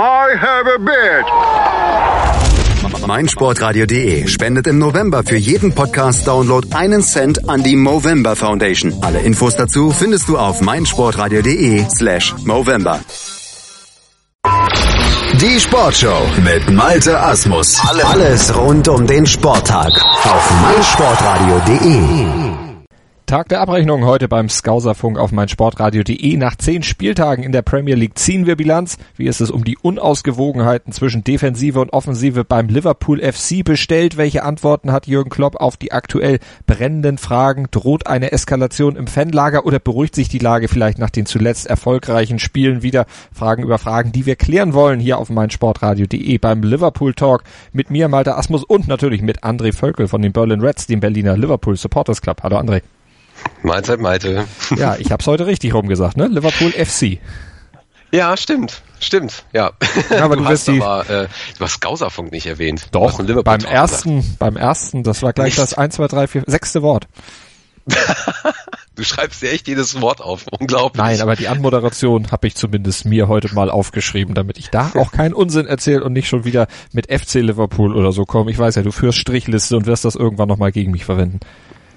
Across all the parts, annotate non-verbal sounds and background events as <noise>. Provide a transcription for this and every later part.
I have a bitch. meinsportradio.de spendet im November für jeden Podcast-Download einen Cent an die Movember Foundation. Alle Infos dazu findest du auf meinsportradio.de slash Movember. Die Sportshow mit Malte Asmus. Alles rund um den Sporttag auf meinsportradio.de. Tag der Abrechnung heute beim Skauserfunk auf meinsportradio.de. Nach zehn Spieltagen in der Premier League ziehen wir Bilanz. Wie ist es um die Unausgewogenheiten zwischen Defensive und Offensive beim Liverpool FC bestellt? Welche Antworten hat Jürgen Klopp auf die aktuell brennenden Fragen? Droht eine Eskalation im Fanlager oder beruhigt sich die Lage vielleicht nach den zuletzt erfolgreichen Spielen wieder? Fragen über Fragen, die wir klären wollen hier auf meinsportradio.de beim Liverpool Talk mit mir, Malte Asmus und natürlich mit André Völkel von den Berlin Reds, dem Berliner Liverpool Supporters Club. Hallo André. Mahlzeit, Malte. Ja, ich habe es heute richtig rumgesagt, ne? Liverpool FC. Ja, stimmt, stimmt, ja. ja aber du, du hast aber, äh, du hast Gauserfunk nicht erwähnt. Doch, beim ersten, gesagt. beim ersten, das war gleich Nicht. das 1, 2, 3, 4, sechste Wort. <laughs> du schreibst dir echt jedes Wort auf, unglaublich. Nein, aber die Anmoderation habe ich zumindest mir heute mal aufgeschrieben, damit ich da auch keinen Unsinn erzähle und nicht schon wieder mit FC Liverpool oder so komme. Ich weiß ja, du führst Strichliste und wirst das irgendwann nochmal gegen mich verwenden.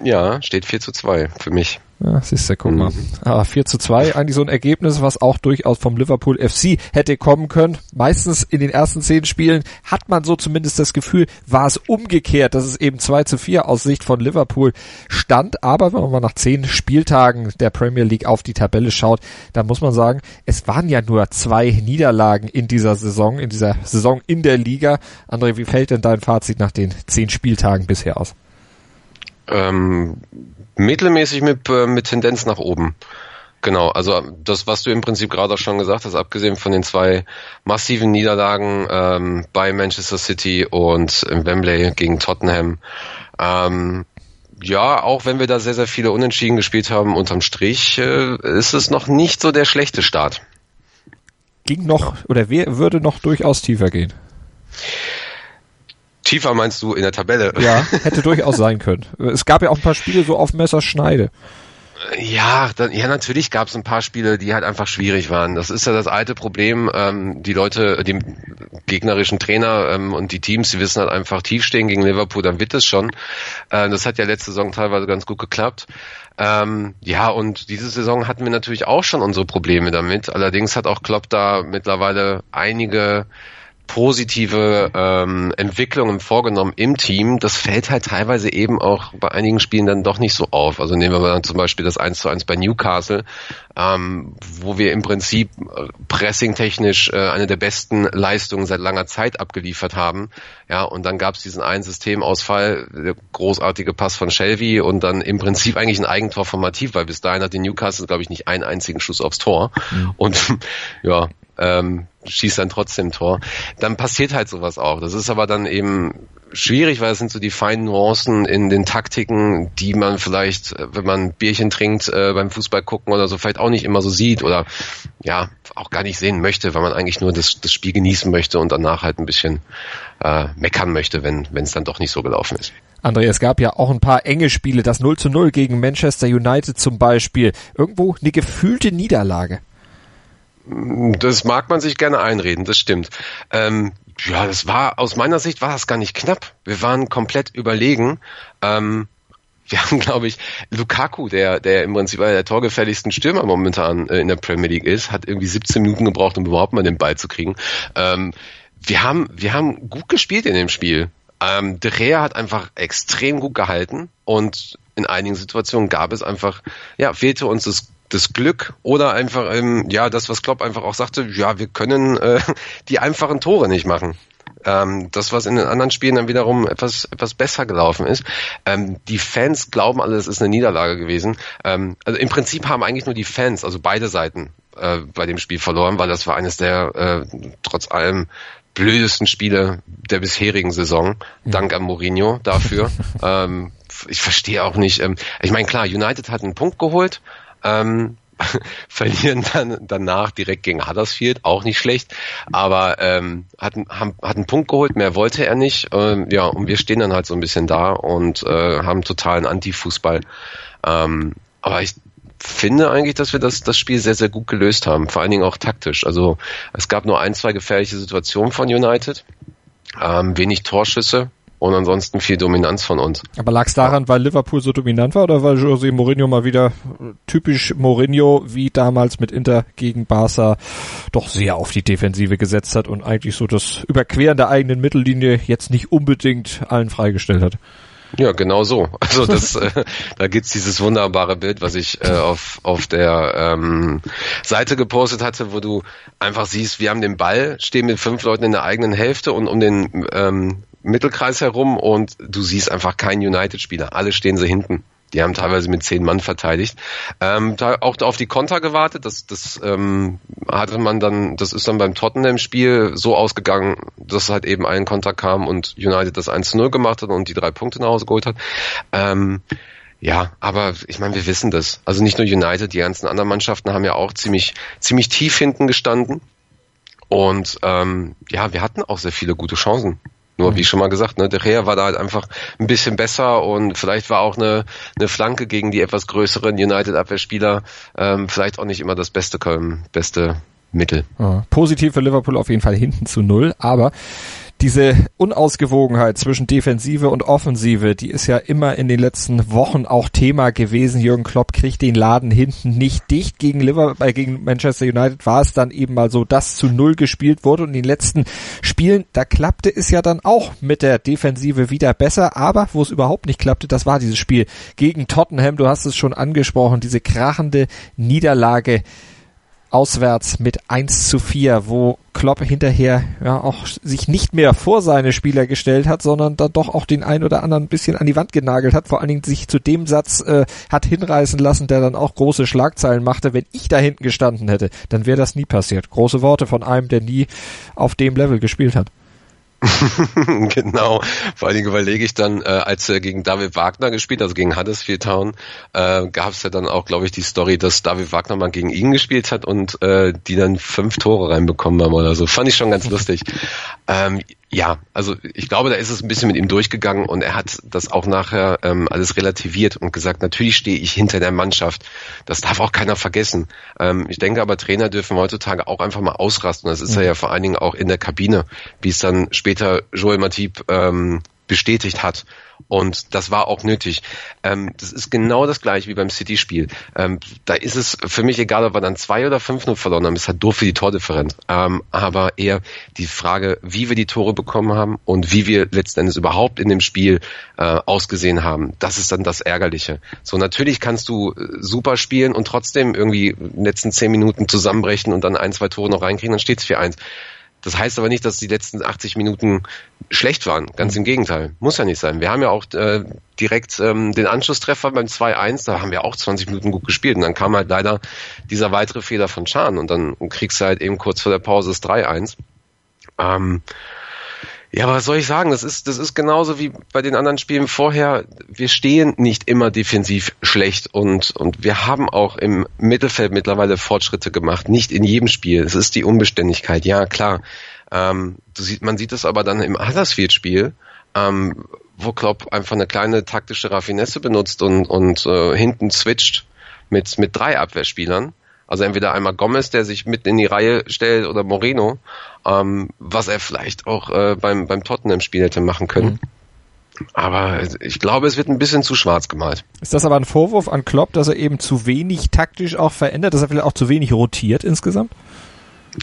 Ja, steht 4 zu 2 für mich. Ja, siehst du, guck mal. Mhm. Aber 4 zu 2, eigentlich so ein Ergebnis, was auch durchaus vom Liverpool FC hätte kommen können. Meistens in den ersten zehn Spielen hat man so zumindest das Gefühl, war es umgekehrt, dass es eben 2 zu 4 aus Sicht von Liverpool stand. Aber wenn man mal nach zehn Spieltagen der Premier League auf die Tabelle schaut, dann muss man sagen, es waren ja nur zwei Niederlagen in dieser Saison, in dieser Saison in der Liga. André, wie fällt denn dein Fazit nach den zehn Spieltagen bisher aus? Ähm, mittelmäßig mit, äh, mit Tendenz nach oben. Genau, also das, was du im Prinzip gerade auch schon gesagt hast, abgesehen von den zwei massiven Niederlagen ähm, bei Manchester City und im Wembley gegen Tottenham. Ähm, ja, auch wenn wir da sehr, sehr viele Unentschieden gespielt haben, unterm Strich äh, ist es noch nicht so der schlechte Start. Ging noch, oder wer würde noch durchaus tiefer gehen? Tiefer meinst du in der Tabelle? Ja, <laughs> hätte durchaus sein können. Es gab ja auch ein paar Spiele so auf Messerschneide. Ja, dann, ja, natürlich gab es ein paar Spiele, die halt einfach schwierig waren. Das ist ja das alte Problem. Ähm, die Leute, die gegnerischen Trainer ähm, und die Teams, die wissen halt einfach tief stehen gegen Liverpool, dann wird es schon. Äh, das hat ja letzte Saison teilweise ganz gut geklappt. Ähm, ja, und diese Saison hatten wir natürlich auch schon unsere Probleme damit. Allerdings hat auch Klopp da mittlerweile einige positive ähm, Entwicklungen vorgenommen im Team. Das fällt halt teilweise eben auch bei einigen Spielen dann doch nicht so auf. Also nehmen wir mal dann zum Beispiel das 1 zu 1 bei Newcastle, ähm, wo wir im Prinzip äh, pressingtechnisch äh, eine der besten Leistungen seit langer Zeit abgeliefert haben. Ja, und dann gab es diesen einen Systemausfall, der großartige Pass von Shelby und dann im Prinzip eigentlich ein Eigentor von Mativ, weil bis dahin hat die Newcastle, glaube ich, nicht einen einzigen Schuss aufs Tor. Mhm. Und <laughs> ja, ähm, schießt dann trotzdem Tor. Dann passiert halt sowas auch. Das ist aber dann eben schwierig, weil es sind so die feinen Nuancen in den Taktiken, die man vielleicht, äh, wenn man Bierchen trinkt, äh, beim Fußball gucken oder so, vielleicht auch nicht immer so sieht oder ja, auch gar nicht sehen möchte, weil man eigentlich nur das, das Spiel genießen möchte und danach halt ein bisschen äh, meckern möchte, wenn es dann doch nicht so gelaufen ist. André, es gab ja auch ein paar enge Spiele, das 0 zu 0 gegen Manchester United zum Beispiel. Irgendwo eine gefühlte Niederlage. Das mag man sich gerne einreden, das stimmt. Ähm, ja, das war, aus meiner Sicht war das gar nicht knapp. Wir waren komplett überlegen. Ähm, wir haben, glaube ich, Lukaku, der, der im Prinzip einer der torgefährlichsten Stürmer momentan äh, in der Premier League ist, hat irgendwie 17 Minuten gebraucht, um überhaupt mal den Ball zu kriegen. Ähm, wir haben, wir haben gut gespielt in dem Spiel. Ähm, De Gea hat einfach extrem gut gehalten und in einigen Situationen gab es einfach, ja, fehlte uns das das Glück oder einfach ähm, ja das, was Klopp einfach auch sagte, ja, wir können äh, <laughs> die einfachen Tore nicht machen. Ähm, das, was in den anderen Spielen dann wiederum etwas, etwas besser gelaufen ist. Ähm, die Fans glauben alle, es ist eine Niederlage gewesen. Ähm, also im Prinzip haben eigentlich nur die Fans, also beide Seiten, äh, bei dem Spiel verloren, weil das war eines der äh, trotz allem blödesten Spiele der bisherigen Saison. Dank an Mourinho dafür. <laughs> ähm, ich verstehe auch nicht. Ähm, ich meine, klar, United hat einen Punkt geholt, ähm, <laughs> verlieren dann danach direkt gegen Huddersfield, auch nicht schlecht, aber ähm, hat, haben, hat einen Punkt geholt, mehr wollte er nicht. Ähm, ja, und wir stehen dann halt so ein bisschen da und äh, haben totalen Anti-Fußball. Ähm, aber ich finde eigentlich, dass wir das, das Spiel sehr, sehr gut gelöst haben. Vor allen Dingen auch taktisch. Also es gab nur ein, zwei gefährliche Situationen von United. Ähm, wenig Torschüsse, und ansonsten viel Dominanz von uns. Aber lag es daran, weil Liverpool so dominant war oder weil José Mourinho mal wieder typisch Mourinho wie damals mit Inter gegen Barca doch sehr auf die Defensive gesetzt hat und eigentlich so das Überqueren der eigenen Mittellinie jetzt nicht unbedingt allen freigestellt hat? Ja, genau so. Also das, äh, <laughs> da gibt's dieses wunderbare Bild, was ich äh, auf, auf der ähm, Seite gepostet hatte, wo du einfach siehst, wir haben den Ball, stehen mit fünf Leuten in der eigenen Hälfte und um den ähm, Mittelkreis herum und du siehst einfach keinen United-Spieler. Alle stehen sie hinten. Die haben teilweise mit zehn Mann verteidigt. Ähm, da auch auf die Konter gewartet. Das, das ähm, hatte man dann, das ist dann beim Tottenham-Spiel so ausgegangen, dass halt eben ein Konter kam und United das 1 0 gemacht hat und die drei Punkte nach Hause geholt hat. Ähm, ja, aber ich meine, wir wissen das. Also nicht nur United, die ganzen anderen Mannschaften haben ja auch ziemlich, ziemlich tief hinten gestanden. Und ähm, ja, wir hatten auch sehr viele gute Chancen. Nur wie schon mal gesagt, ne, De Gea war da halt einfach ein bisschen besser und vielleicht war auch eine, eine Flanke gegen die etwas größeren United-Abwehrspieler ähm, vielleicht auch nicht immer das beste, beste Mittel. Ja, positiv für Liverpool auf jeden Fall <laughs> hinten zu null, aber diese Unausgewogenheit zwischen Defensive und Offensive, die ist ja immer in den letzten Wochen auch Thema gewesen. Jürgen Klopp kriegt den Laden hinten nicht dicht. Gegen Liverpool, äh, gegen Manchester United war es dann eben mal so, dass zu Null gespielt wurde und in den letzten Spielen, da klappte es ja dann auch mit der Defensive wieder besser. Aber wo es überhaupt nicht klappte, das war dieses Spiel gegen Tottenham. Du hast es schon angesprochen, diese krachende Niederlage auswärts mit 1 zu 4, wo Klopp hinterher ja auch sich nicht mehr vor seine Spieler gestellt hat, sondern dann doch auch den ein oder anderen ein bisschen an die Wand genagelt hat, vor allen Dingen sich zu dem Satz äh, hat hinreißen lassen, der dann auch große Schlagzeilen machte. Wenn ich da hinten gestanden hätte, dann wäre das nie passiert. Große Worte von einem, der nie auf dem Level gespielt hat. <laughs> genau. Vor allen Dingen überlege ich dann, äh, als er gegen David Wagner gespielt, also gegen Huddersfield Town, äh, gab es ja dann auch, glaube ich, die Story, dass David Wagner mal gegen ihn gespielt hat und äh, die dann fünf Tore reinbekommen haben oder so. Fand ich schon ganz lustig. Ähm, ja, also ich glaube, da ist es ein bisschen mit ihm durchgegangen und er hat das auch nachher ähm, alles relativiert und gesagt, natürlich stehe ich hinter der Mannschaft. Das darf auch keiner vergessen. Ähm, ich denke aber, Trainer dürfen heutzutage auch einfach mal ausrasten. Das ist mhm. er ja vor allen Dingen auch in der Kabine, wie es dann später Joel Matip ähm, bestätigt hat. Und das war auch nötig. Ähm, das ist genau das gleiche wie beim City-Spiel. Ähm, da ist es für mich egal, ob wir dann zwei oder fünf nur verloren haben. Es hat doof für die Tordifferenz. Ähm, aber eher die Frage, wie wir die Tore bekommen haben und wie wir letzten Endes überhaupt in dem Spiel äh, ausgesehen haben. Das ist dann das Ärgerliche. So, natürlich kannst du äh, super spielen und trotzdem irgendwie in den letzten zehn Minuten zusammenbrechen und dann ein, zwei Tore noch reinkriegen, dann steht es 4-1. Das heißt aber nicht, dass die letzten 80 Minuten schlecht waren. Ganz im Gegenteil. Muss ja nicht sein. Wir haben ja auch äh, direkt ähm, den Anschlusstreffer beim 2-1, da haben wir auch 20 Minuten gut gespielt. Und dann kam halt leider dieser weitere Fehler von Chan und dann kriegst du halt eben kurz vor der Pause das 3-1. Ähm, ja, aber was soll ich sagen? Das ist, das ist genauso wie bei den anderen Spielen vorher. Wir stehen nicht immer defensiv schlecht und, und wir haben auch im Mittelfeld mittlerweile Fortschritte gemacht. Nicht in jedem Spiel. Es ist die Unbeständigkeit. Ja, klar. Ähm, sieht, man sieht es aber dann im Huddersfield-Spiel, ähm, wo Klopp einfach eine kleine taktische Raffinesse benutzt und, und äh, hinten switcht mit, mit drei Abwehrspielern also entweder einmal Gomez, der sich mitten in die Reihe stellt, oder Moreno, ähm, was er vielleicht auch äh, beim, beim Tottenham-Spiel hätte machen können. Mhm. Aber ich glaube, es wird ein bisschen zu schwarz gemalt. Ist das aber ein Vorwurf an Klopp, dass er eben zu wenig taktisch auch verändert, dass er vielleicht auch zu wenig rotiert insgesamt?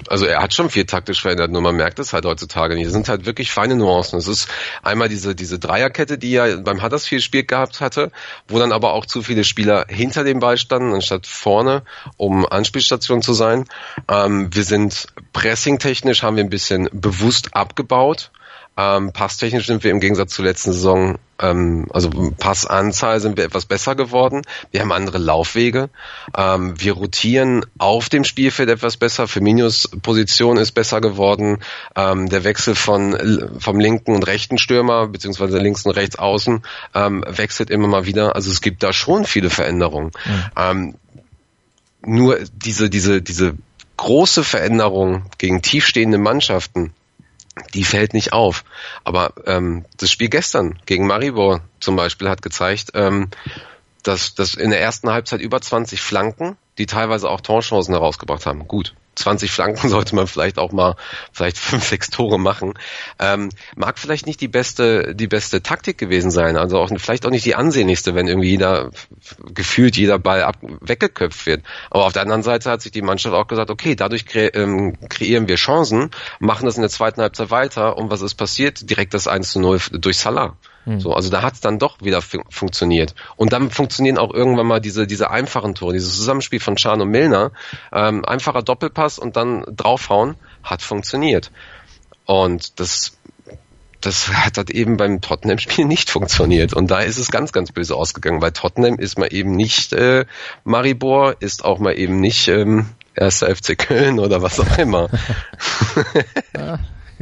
Also er hat schon viel taktisch verändert, nur man merkt es halt heutzutage nicht. Es sind halt wirklich feine Nuancen. Es ist einmal diese, diese Dreierkette, die er beim Huddersfield-Spiel gehabt hatte, wo dann aber auch zu viele Spieler hinter dem Ball standen, anstatt vorne, um Anspielstation zu sein. Ähm, wir sind pressing-technisch haben wir ein bisschen bewusst abgebaut. Ähm, passtechnisch sind wir im Gegensatz zur letzten Saison, ähm, also Passanzahl sind wir etwas besser geworden. Wir haben andere Laufwege. Ähm, wir rotieren auf dem Spielfeld etwas besser. Firminios Position ist besser geworden. Ähm, der Wechsel von vom linken und rechten Stürmer beziehungsweise links und rechts außen ähm, wechselt immer mal wieder. Also es gibt da schon viele Veränderungen. Mhm. nur diese diese diese große Veränderung gegen tiefstehende Mannschaften die fällt nicht auf. Aber ähm, das Spiel gestern gegen Maribor zum Beispiel hat gezeigt, ähm, dass das in der ersten Halbzeit über 20 Flanken, die teilweise auch Torchancen herausgebracht haben. Gut, 20 Flanken <laughs> sollte man vielleicht auch mal vielleicht fünf, sechs Tore machen. Ähm, mag vielleicht nicht die beste, die beste Taktik gewesen sein, also auch vielleicht auch nicht die ansehnlichste, wenn irgendwie jeder gefühlt jeder Ball ab, weggeköpft wird. Aber auf der anderen Seite hat sich die Mannschaft auch gesagt, okay, dadurch kre ähm, kreieren wir Chancen, machen das in der zweiten Halbzeit weiter und was ist passiert? Direkt das 1 zu 0 durch Salah. Hm. So, also da hat es dann doch wieder fun funktioniert. Und dann funktionieren auch irgendwann mal diese, diese einfachen Tore, dieses Zusammenspiel von Chan und Milner. Ähm, einfacher Doppelpass und dann draufhauen, hat funktioniert. Und das das hat halt eben beim Tottenham-Spiel nicht funktioniert. Und da ist es ganz, ganz böse ausgegangen. Bei Tottenham ist man eben nicht äh, Maribor, ist auch mal eben nicht ähm, erster FC Köln oder was auch immer. <laughs> <laughs> ja,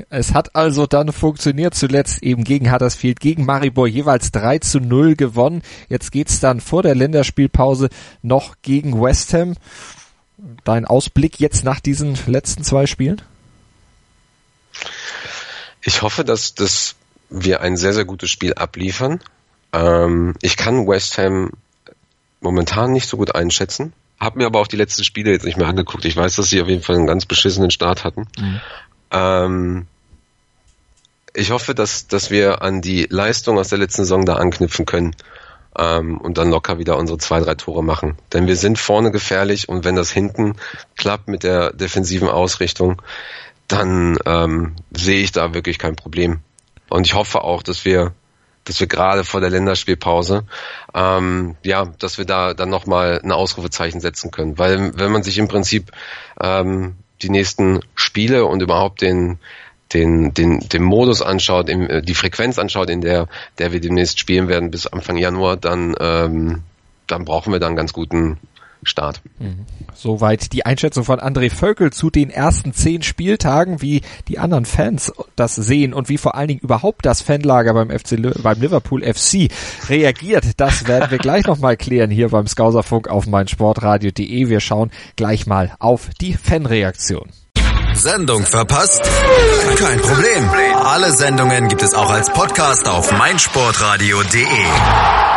es hat also dann funktioniert, zuletzt eben gegen Huddersfield, gegen Maribor jeweils 3 zu 0 gewonnen. Jetzt geht's dann vor der Länderspielpause noch gegen West Ham. Dein Ausblick jetzt nach diesen letzten zwei Spielen? Ich hoffe, dass, dass wir ein sehr, sehr gutes Spiel abliefern. Ähm, ich kann West Ham momentan nicht so gut einschätzen. Hab mir aber auch die letzten Spiele jetzt nicht mehr angeguckt. Ich weiß, dass sie auf jeden Fall einen ganz beschissenen Start hatten. Mhm. Ähm, ich hoffe, dass, dass wir an die Leistung aus der letzten Saison da anknüpfen können ähm, und dann locker wieder unsere zwei, drei Tore machen. Denn wir sind vorne gefährlich und wenn das hinten klappt mit der defensiven Ausrichtung, dann ähm, sehe ich da wirklich kein Problem. Und ich hoffe auch, dass wir dass wir gerade vor der Länderspielpause, ähm, ja, dass wir da dann nochmal ein Ausrufezeichen setzen können. Weil wenn man sich im Prinzip ähm, die nächsten Spiele und überhaupt den, den, den, den Modus anschaut, im, die Frequenz anschaut, in der, der wir demnächst spielen werden bis Anfang Januar, dann, ähm, dann brauchen wir dann ganz guten Start. Mhm. Soweit die Einschätzung von André Völkel zu den ersten zehn Spieltagen, wie die anderen Fans das sehen und wie vor allen Dingen überhaupt das Fanlager beim FC beim Liverpool FC reagiert. Das werden wir gleich nochmal klären hier beim Skauserfunk auf meinsportradio.de. Wir schauen gleich mal auf die Fanreaktion. Sendung verpasst? Kein Problem. Alle Sendungen gibt es auch als Podcast auf meinsportradio.de.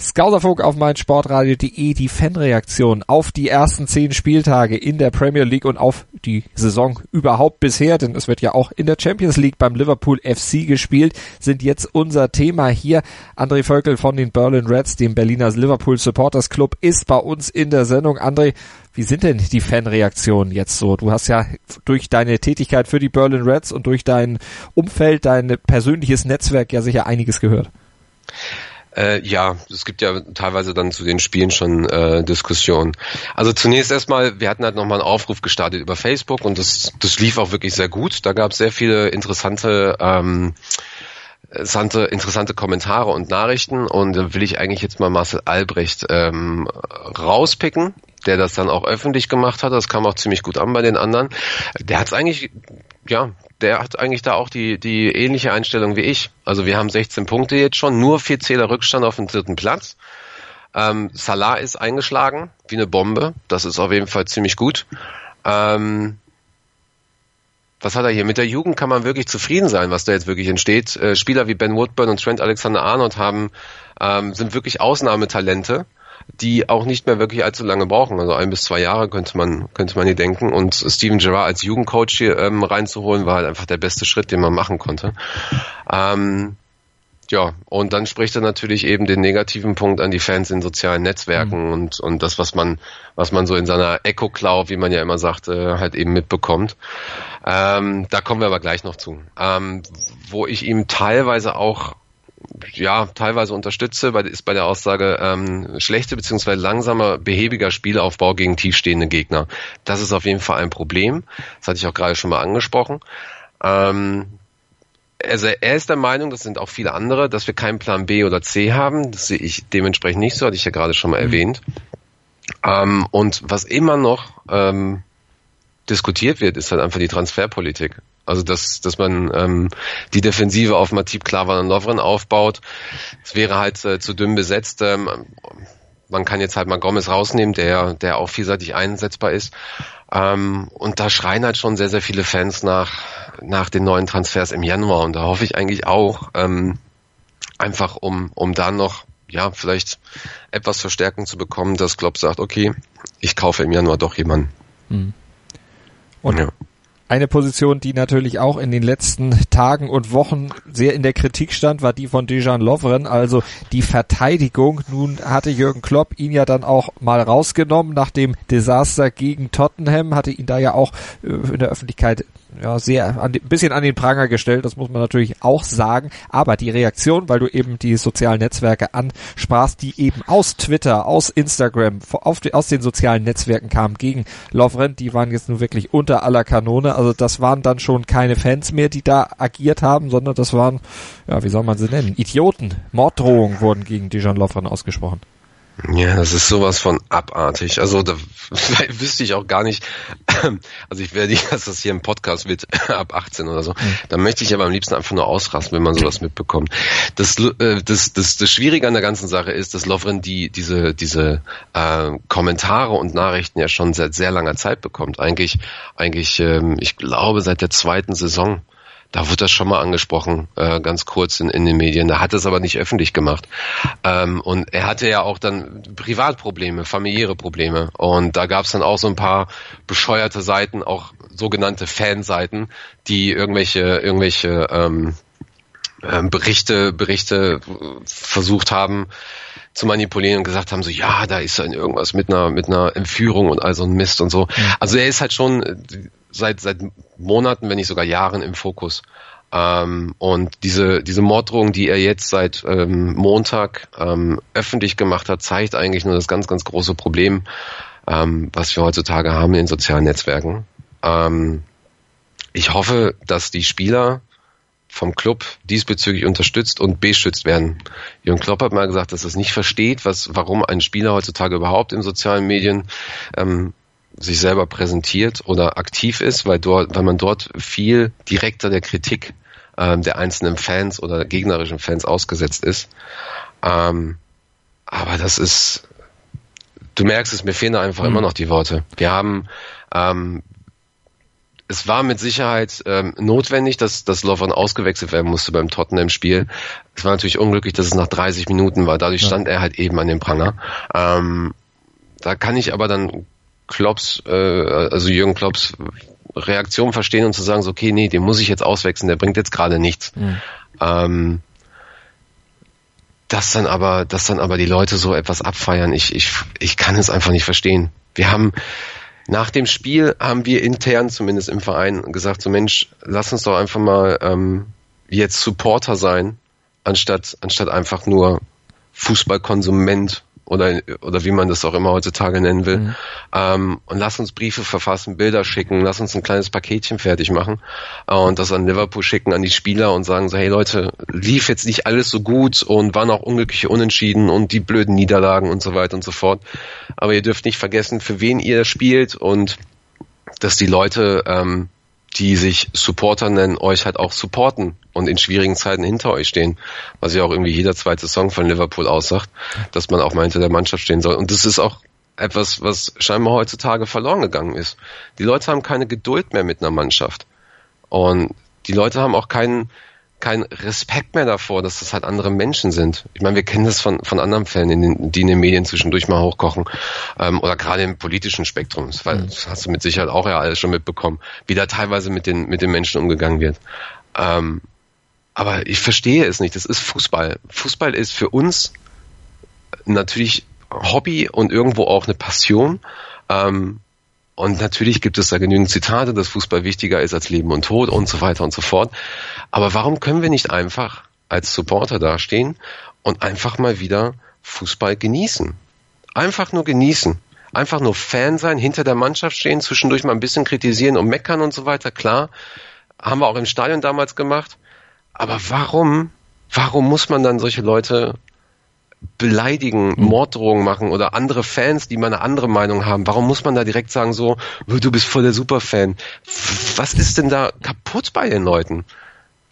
Skauserfunk auf mein Sportradio.de die Fanreaktion auf die ersten zehn Spieltage in der Premier League und auf die Saison überhaupt bisher, denn es wird ja auch in der Champions League beim Liverpool FC gespielt, sind jetzt unser Thema hier. André Völkel von den Berlin Reds, dem Berliner Liverpool Supporters Club, ist bei uns in der Sendung. André, wie sind denn die Fanreaktionen jetzt so? Du hast ja durch deine Tätigkeit für die Berlin Reds und durch dein Umfeld, dein persönliches Netzwerk ja sicher einiges gehört. Äh, ja, es gibt ja teilweise dann zu den Spielen schon äh, Diskussionen. Also zunächst erstmal, wir hatten halt nochmal einen Aufruf gestartet über Facebook und das, das lief auch wirklich sehr gut. Da gab es sehr viele interessante ähm, interessante, interessante Kommentare und Nachrichten und da will ich eigentlich jetzt mal Marcel Albrecht ähm, rauspicken, der das dann auch öffentlich gemacht hat. Das kam auch ziemlich gut an bei den anderen. Der hat es eigentlich ja der hat eigentlich da auch die, die ähnliche Einstellung wie ich. Also wir haben 16 Punkte jetzt schon, nur vier Zähler Rückstand auf den dritten Platz. Ähm, Salah ist eingeschlagen wie eine Bombe. Das ist auf jeden Fall ziemlich gut. Ähm, was hat er hier? Mit der Jugend kann man wirklich zufrieden sein, was da jetzt wirklich entsteht. Äh, Spieler wie Ben Woodburn und Trent Alexander-Arnold haben, ähm, sind wirklich Ausnahmetalente die auch nicht mehr wirklich allzu lange brauchen. Also ein bis zwei Jahre könnte man, könnte man hier denken. Und Steven Gerrard als Jugendcoach hier ähm, reinzuholen, war halt einfach der beste Schritt, den man machen konnte. Ähm, ja, und dann spricht er natürlich eben den negativen Punkt an die Fans in sozialen Netzwerken mhm. und, und das, was man, was man so in seiner Echo-Cloud, wie man ja immer sagt, äh, halt eben mitbekommt. Ähm, da kommen wir aber gleich noch zu. Ähm, wo ich ihm teilweise auch ja, teilweise unterstütze, ist bei der Aussage ähm, schlechte bzw. langsamer, behäbiger Spielaufbau gegen tiefstehende Gegner. Das ist auf jeden Fall ein Problem. Das hatte ich auch gerade schon mal angesprochen. Ähm, also er ist der Meinung, das sind auch viele andere, dass wir keinen Plan B oder C haben. Das sehe ich dementsprechend nicht so, hatte ich ja gerade schon mal mhm. erwähnt. Ähm, und was immer noch ähm, diskutiert wird, ist halt einfach die Transferpolitik. Also dass, dass man ähm, die Defensive auf Matip Klavan und Lovren aufbaut. Es wäre halt äh, zu dünn besetzt. Ähm, man kann jetzt halt mal Gomez rausnehmen, der, der auch vielseitig einsetzbar ist. Ähm, und da schreien halt schon sehr, sehr viele Fans nach, nach den neuen Transfers im Januar. Und da hoffe ich eigentlich auch, ähm, einfach um, um da noch, ja, vielleicht etwas Verstärkung zu bekommen, dass Klopp sagt, okay, ich kaufe im Januar doch jemanden. Hm. Und ja. Eine Position, die natürlich auch in den letzten Tagen und Wochen sehr in der Kritik stand, war die von Dejan Lovren, also die Verteidigung. Nun hatte Jürgen Klopp ihn ja dann auch mal rausgenommen nach dem Desaster gegen Tottenham, hatte ihn da ja auch äh, in der Öffentlichkeit ja, sehr ein bisschen an den Pranger gestellt, das muss man natürlich auch sagen. Aber die Reaktion, weil du eben die sozialen Netzwerke ansprachst, die eben aus Twitter, aus Instagram, auf, aus den sozialen Netzwerken kamen gegen Lovren, die waren jetzt nur wirklich unter aller Kanone. Also das waren dann schon keine Fans mehr, die da agiert haben, sondern das waren, ja, wie soll man sie nennen? Idioten. Morddrohungen wurden gegen Dijon Lovren ausgesprochen. Ja, das ist sowas von abartig. Also da wüsste ich auch gar nicht, <clears throat> also ich werde nicht, dass das hier im Podcast wird <laughs> ab 18 oder so. Mhm. Da möchte ich aber am liebsten einfach nur ausrasten, wenn man sowas mitbekommt. Das, äh, das, das, das Schwierige an der ganzen Sache ist, dass Lovren die, diese, diese äh, Kommentare und Nachrichten ja schon seit sehr langer Zeit bekommt. Eigentlich, eigentlich, ähm, ich glaube, seit der zweiten Saison da wird das schon mal angesprochen, äh, ganz kurz in, in den Medien. Da hat es aber nicht öffentlich gemacht. Ähm, und er hatte ja auch dann Privatprobleme, familiäre Probleme. Und da gab es dann auch so ein paar bescheuerte Seiten, auch sogenannte Fanseiten, die irgendwelche, irgendwelche ähm, äh, Berichte, Berichte versucht haben, zu manipulieren und gesagt haben so, ja, da ist dann irgendwas mit einer, mit einer Entführung und all so ein Mist und so. Also er ist halt schon seit, seit Monaten, wenn nicht sogar Jahren im Fokus. Ähm, und diese, diese Morddrohung, die er jetzt seit ähm, Montag ähm, öffentlich gemacht hat, zeigt eigentlich nur das ganz, ganz große Problem, ähm, was wir heutzutage haben in sozialen Netzwerken. Ähm, ich hoffe, dass die Spieler vom Club diesbezüglich unterstützt und beschützt werden. Jürgen Klopp hat mal gesagt, dass er es nicht versteht, was, warum ein Spieler heutzutage überhaupt in sozialen Medien ähm, sich selber präsentiert oder aktiv ist, weil dort, weil man dort viel direkter der Kritik ähm, der einzelnen Fans oder gegnerischen Fans ausgesetzt ist. Ähm, aber das ist, du merkst es, mir fehlen da einfach mhm. immer noch die Worte. Wir haben, ähm, es war mit Sicherheit ähm, notwendig, dass, dass Lovren ausgewechselt werden musste beim Tottenham-Spiel. Es war natürlich unglücklich, dass es nach 30 Minuten war. Dadurch ja. stand er halt eben an dem Pranger. Ähm, da kann ich aber dann Klopps, äh, also Jürgen Klopps Reaktion verstehen und zu sagen, so, okay, nee, den muss ich jetzt auswechseln, der bringt jetzt gerade nichts. Mhm. Ähm, dass dann aber, dass dann aber die Leute so etwas abfeiern, ich, ich, ich kann es einfach nicht verstehen. Wir haben nach dem Spiel haben wir intern zumindest im Verein gesagt, so Mensch, lass uns doch einfach mal ähm, jetzt Supporter sein, anstatt anstatt einfach nur Fußballkonsument oder, oder wie man das auch immer heutzutage nennen will. Mhm. Ähm, und lass uns Briefe verfassen, Bilder schicken, lass uns ein kleines Paketchen fertig machen äh, und das an Liverpool schicken, an die Spieler und sagen so, hey Leute, lief jetzt nicht alles so gut und waren auch unglückliche Unentschieden und die blöden Niederlagen und so weiter und so fort. Aber ihr dürft nicht vergessen, für wen ihr spielt und dass die Leute ähm, die sich Supporter nennen, euch halt auch supporten und in schwierigen Zeiten hinter euch stehen. Was ja auch irgendwie jeder zweite Song von Liverpool aussagt, dass man auch mal hinter der Mannschaft stehen soll. Und das ist auch etwas, was scheinbar heutzutage verloren gegangen ist. Die Leute haben keine Geduld mehr mit einer Mannschaft. Und die Leute haben auch keinen, kein Respekt mehr davor, dass das halt andere Menschen sind. Ich meine, wir kennen das von, von anderen Fällen, in den, die in den Medien zwischendurch mal hochkochen ähm, oder gerade im politischen Spektrum. Das, war, mhm. das hast du mit Sicherheit auch ja alles schon mitbekommen, wie da teilweise mit den, mit den Menschen umgegangen wird. Ähm, aber ich verstehe es nicht. Das ist Fußball. Fußball ist für uns natürlich Hobby und irgendwo auch eine Passion. Ähm, und natürlich gibt es da genügend Zitate, dass Fußball wichtiger ist als Leben und Tod und so weiter und so fort. Aber warum können wir nicht einfach als Supporter dastehen und einfach mal wieder Fußball genießen? Einfach nur genießen. Einfach nur Fan sein, hinter der Mannschaft stehen, zwischendurch mal ein bisschen kritisieren und meckern und so weiter. Klar, haben wir auch im Stadion damals gemacht. Aber warum, warum muss man dann solche Leute beleidigen, mhm. Morddrohungen machen oder andere Fans, die mal eine andere Meinung haben. Warum muss man da direkt sagen so, du bist voll der Superfan? Was ist denn da kaputt bei den Leuten?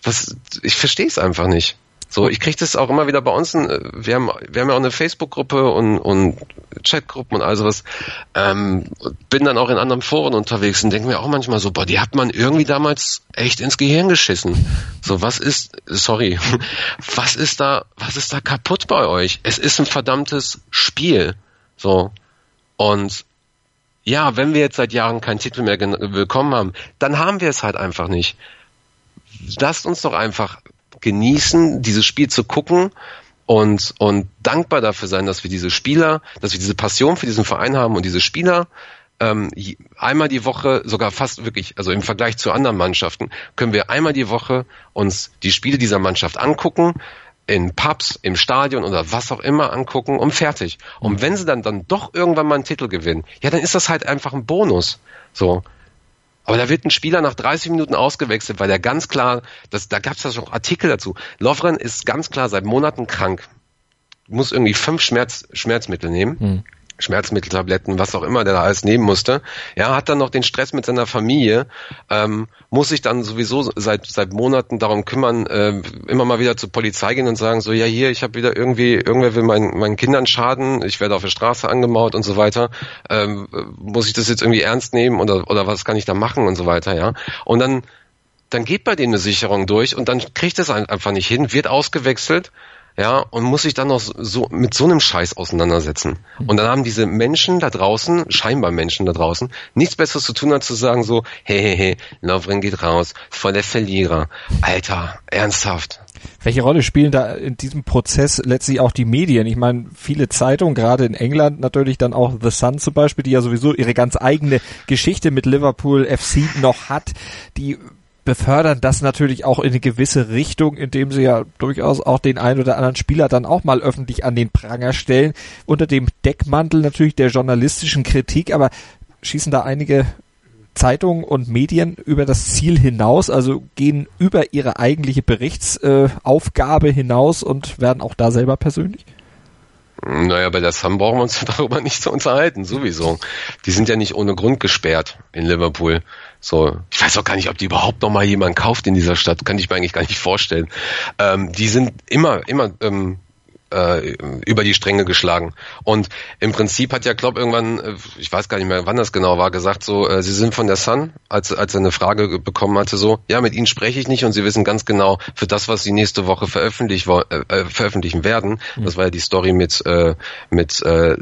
Was, ich verstehe es einfach nicht. So, ich kriege das auch immer wieder bei uns. Äh, wir haben, wir haben ja auch eine Facebook-Gruppe und, und Chatgruppen und all sowas. Ähm, bin dann auch in anderen Foren unterwegs und denke mir auch manchmal so, boah, die hat man irgendwie damals echt ins Gehirn geschissen. So, was ist, sorry, <laughs> was ist da, was ist da kaputt bei euch? Es ist ein verdammtes Spiel. So. Und ja, wenn wir jetzt seit Jahren keinen Titel mehr bekommen haben, dann haben wir es halt einfach nicht. Lasst uns doch einfach genießen, dieses Spiel zu gucken und, und dankbar dafür sein, dass wir diese Spieler, dass wir diese Passion für diesen Verein haben und diese Spieler ähm, einmal die Woche, sogar fast wirklich, also im Vergleich zu anderen Mannschaften, können wir einmal die Woche uns die Spiele dieser Mannschaft angucken, in Pubs, im Stadion oder was auch immer angucken und fertig. Und wenn sie dann, dann doch irgendwann mal einen Titel gewinnen, ja, dann ist das halt einfach ein Bonus. So. Aber da wird ein Spieler nach 30 Minuten ausgewechselt, weil er ganz klar, das, da gab es ja schon Artikel dazu. Lovren ist ganz klar seit Monaten krank, muss irgendwie fünf Schmerz, Schmerzmittel nehmen. Hm. Schmerzmitteltabletten, was auch immer der da alles nehmen musste. Ja, hat dann noch den Stress mit seiner Familie, ähm, muss sich dann sowieso seit seit Monaten darum kümmern, äh, immer mal wieder zur Polizei gehen und sagen so, ja hier, ich habe wieder irgendwie, irgendwer will meinen meinen Kindern schaden, ich werde auf der Straße angemaut und so weiter. Ähm, muss ich das jetzt irgendwie ernst nehmen oder oder was kann ich da machen und so weiter, ja. Und dann dann geht bei denen eine Sicherung durch und dann kriegt es einfach nicht hin, wird ausgewechselt ja, und muss sich dann noch so mit so einem Scheiß auseinandersetzen. Und dann haben diese Menschen da draußen, scheinbar Menschen da draußen, nichts Besseres zu tun, als zu sagen so, hey, hey, hey, Lovren geht raus, voll der Verlierer. Alter, ernsthaft. Welche Rolle spielen da in diesem Prozess letztlich auch die Medien? Ich meine, viele Zeitungen, gerade in England natürlich dann auch The Sun zum Beispiel, die ja sowieso ihre ganz eigene Geschichte mit Liverpool FC noch hat, die befördern das natürlich auch in eine gewisse Richtung, indem sie ja durchaus auch den einen oder anderen Spieler dann auch mal öffentlich an den Pranger stellen, unter dem Deckmantel natürlich der journalistischen Kritik, aber schießen da einige Zeitungen und Medien über das Ziel hinaus, also gehen über ihre eigentliche Berichtsaufgabe hinaus und werden auch da selber persönlich? Naja, bei der Sun brauchen wir uns <laughs> darüber nicht zu unterhalten, sowieso. Die sind ja nicht ohne Grund gesperrt in Liverpool. So, ich weiß auch gar nicht, ob die überhaupt noch mal jemand kauft in dieser Stadt. Kann ich mir eigentlich gar nicht vorstellen. Ähm, die sind immer, immer ähm, äh, über die Stränge geschlagen. Und im Prinzip hat ja Klopp irgendwann, äh, ich weiß gar nicht mehr, wann das genau war, gesagt so, äh, Sie sind von der Sun, als, als er eine Frage bekommen hatte, so, ja, mit Ihnen spreche ich nicht und Sie wissen ganz genau, für das, was Sie nächste Woche veröffentlicht, äh, äh, veröffentlichen werden, mhm. das war ja die Story mit, äh, mit äh,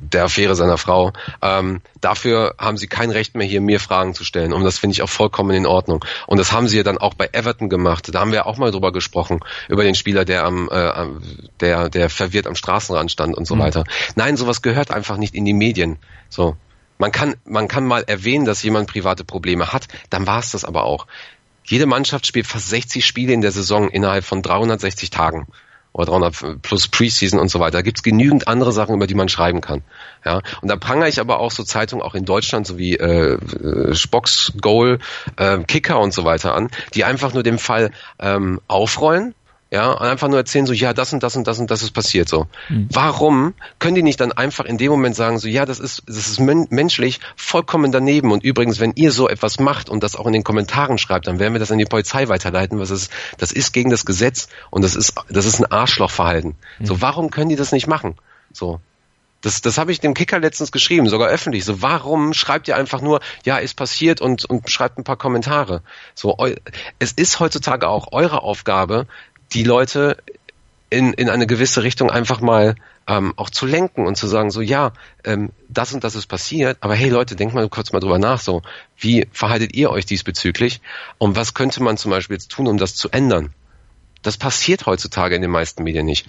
der Affäre seiner Frau. Ähm, dafür haben sie kein Recht mehr, hier mir Fragen zu stellen. Und das finde ich auch vollkommen in Ordnung. Und das haben sie ja dann auch bei Everton gemacht. Da haben wir auch mal drüber gesprochen, über den Spieler, der am, äh, der, der verwirrt am Straßenrand stand und so mhm. weiter. Nein, sowas gehört einfach nicht in die Medien. So. Man kann, man kann mal erwähnen, dass jemand private Probleme hat, dann war es das aber auch. Jede Mannschaft spielt fast 60 Spiele in der Saison innerhalb von 360 Tagen oder 300 plus Preseason und so weiter. Da gibt's genügend andere Sachen, über die man schreiben kann. Ja, und da prangere ich aber auch so Zeitungen auch in Deutschland, so wie äh, äh, Spocks, Goal, äh, Kicker und so weiter an, die einfach nur den Fall ähm, aufrollen ja, und einfach nur erzählen so, ja, das und das und das und das ist passiert so. Mhm. Warum können die nicht dann einfach in dem Moment sagen so, ja, das ist, das ist men menschlich vollkommen daneben und übrigens, wenn ihr so etwas macht und das auch in den Kommentaren schreibt, dann werden wir das an die Polizei weiterleiten, was ist, das ist gegen das Gesetz und das ist, das ist ein Arschlochverhalten. Mhm. So, warum können die das nicht machen? So. Das, das habe ich dem Kicker letztens geschrieben, sogar öffentlich. So, warum schreibt ihr einfach nur, ja, ist passiert und, und schreibt ein paar Kommentare? So, es ist heutzutage auch eure Aufgabe, die Leute in, in eine gewisse Richtung einfach mal ähm, auch zu lenken und zu sagen, so ja, ähm, das und das ist passiert, aber hey Leute, denkt mal kurz mal drüber nach, so, wie verhaltet ihr euch diesbezüglich und was könnte man zum Beispiel jetzt tun, um das zu ändern? Das passiert heutzutage in den meisten Medien nicht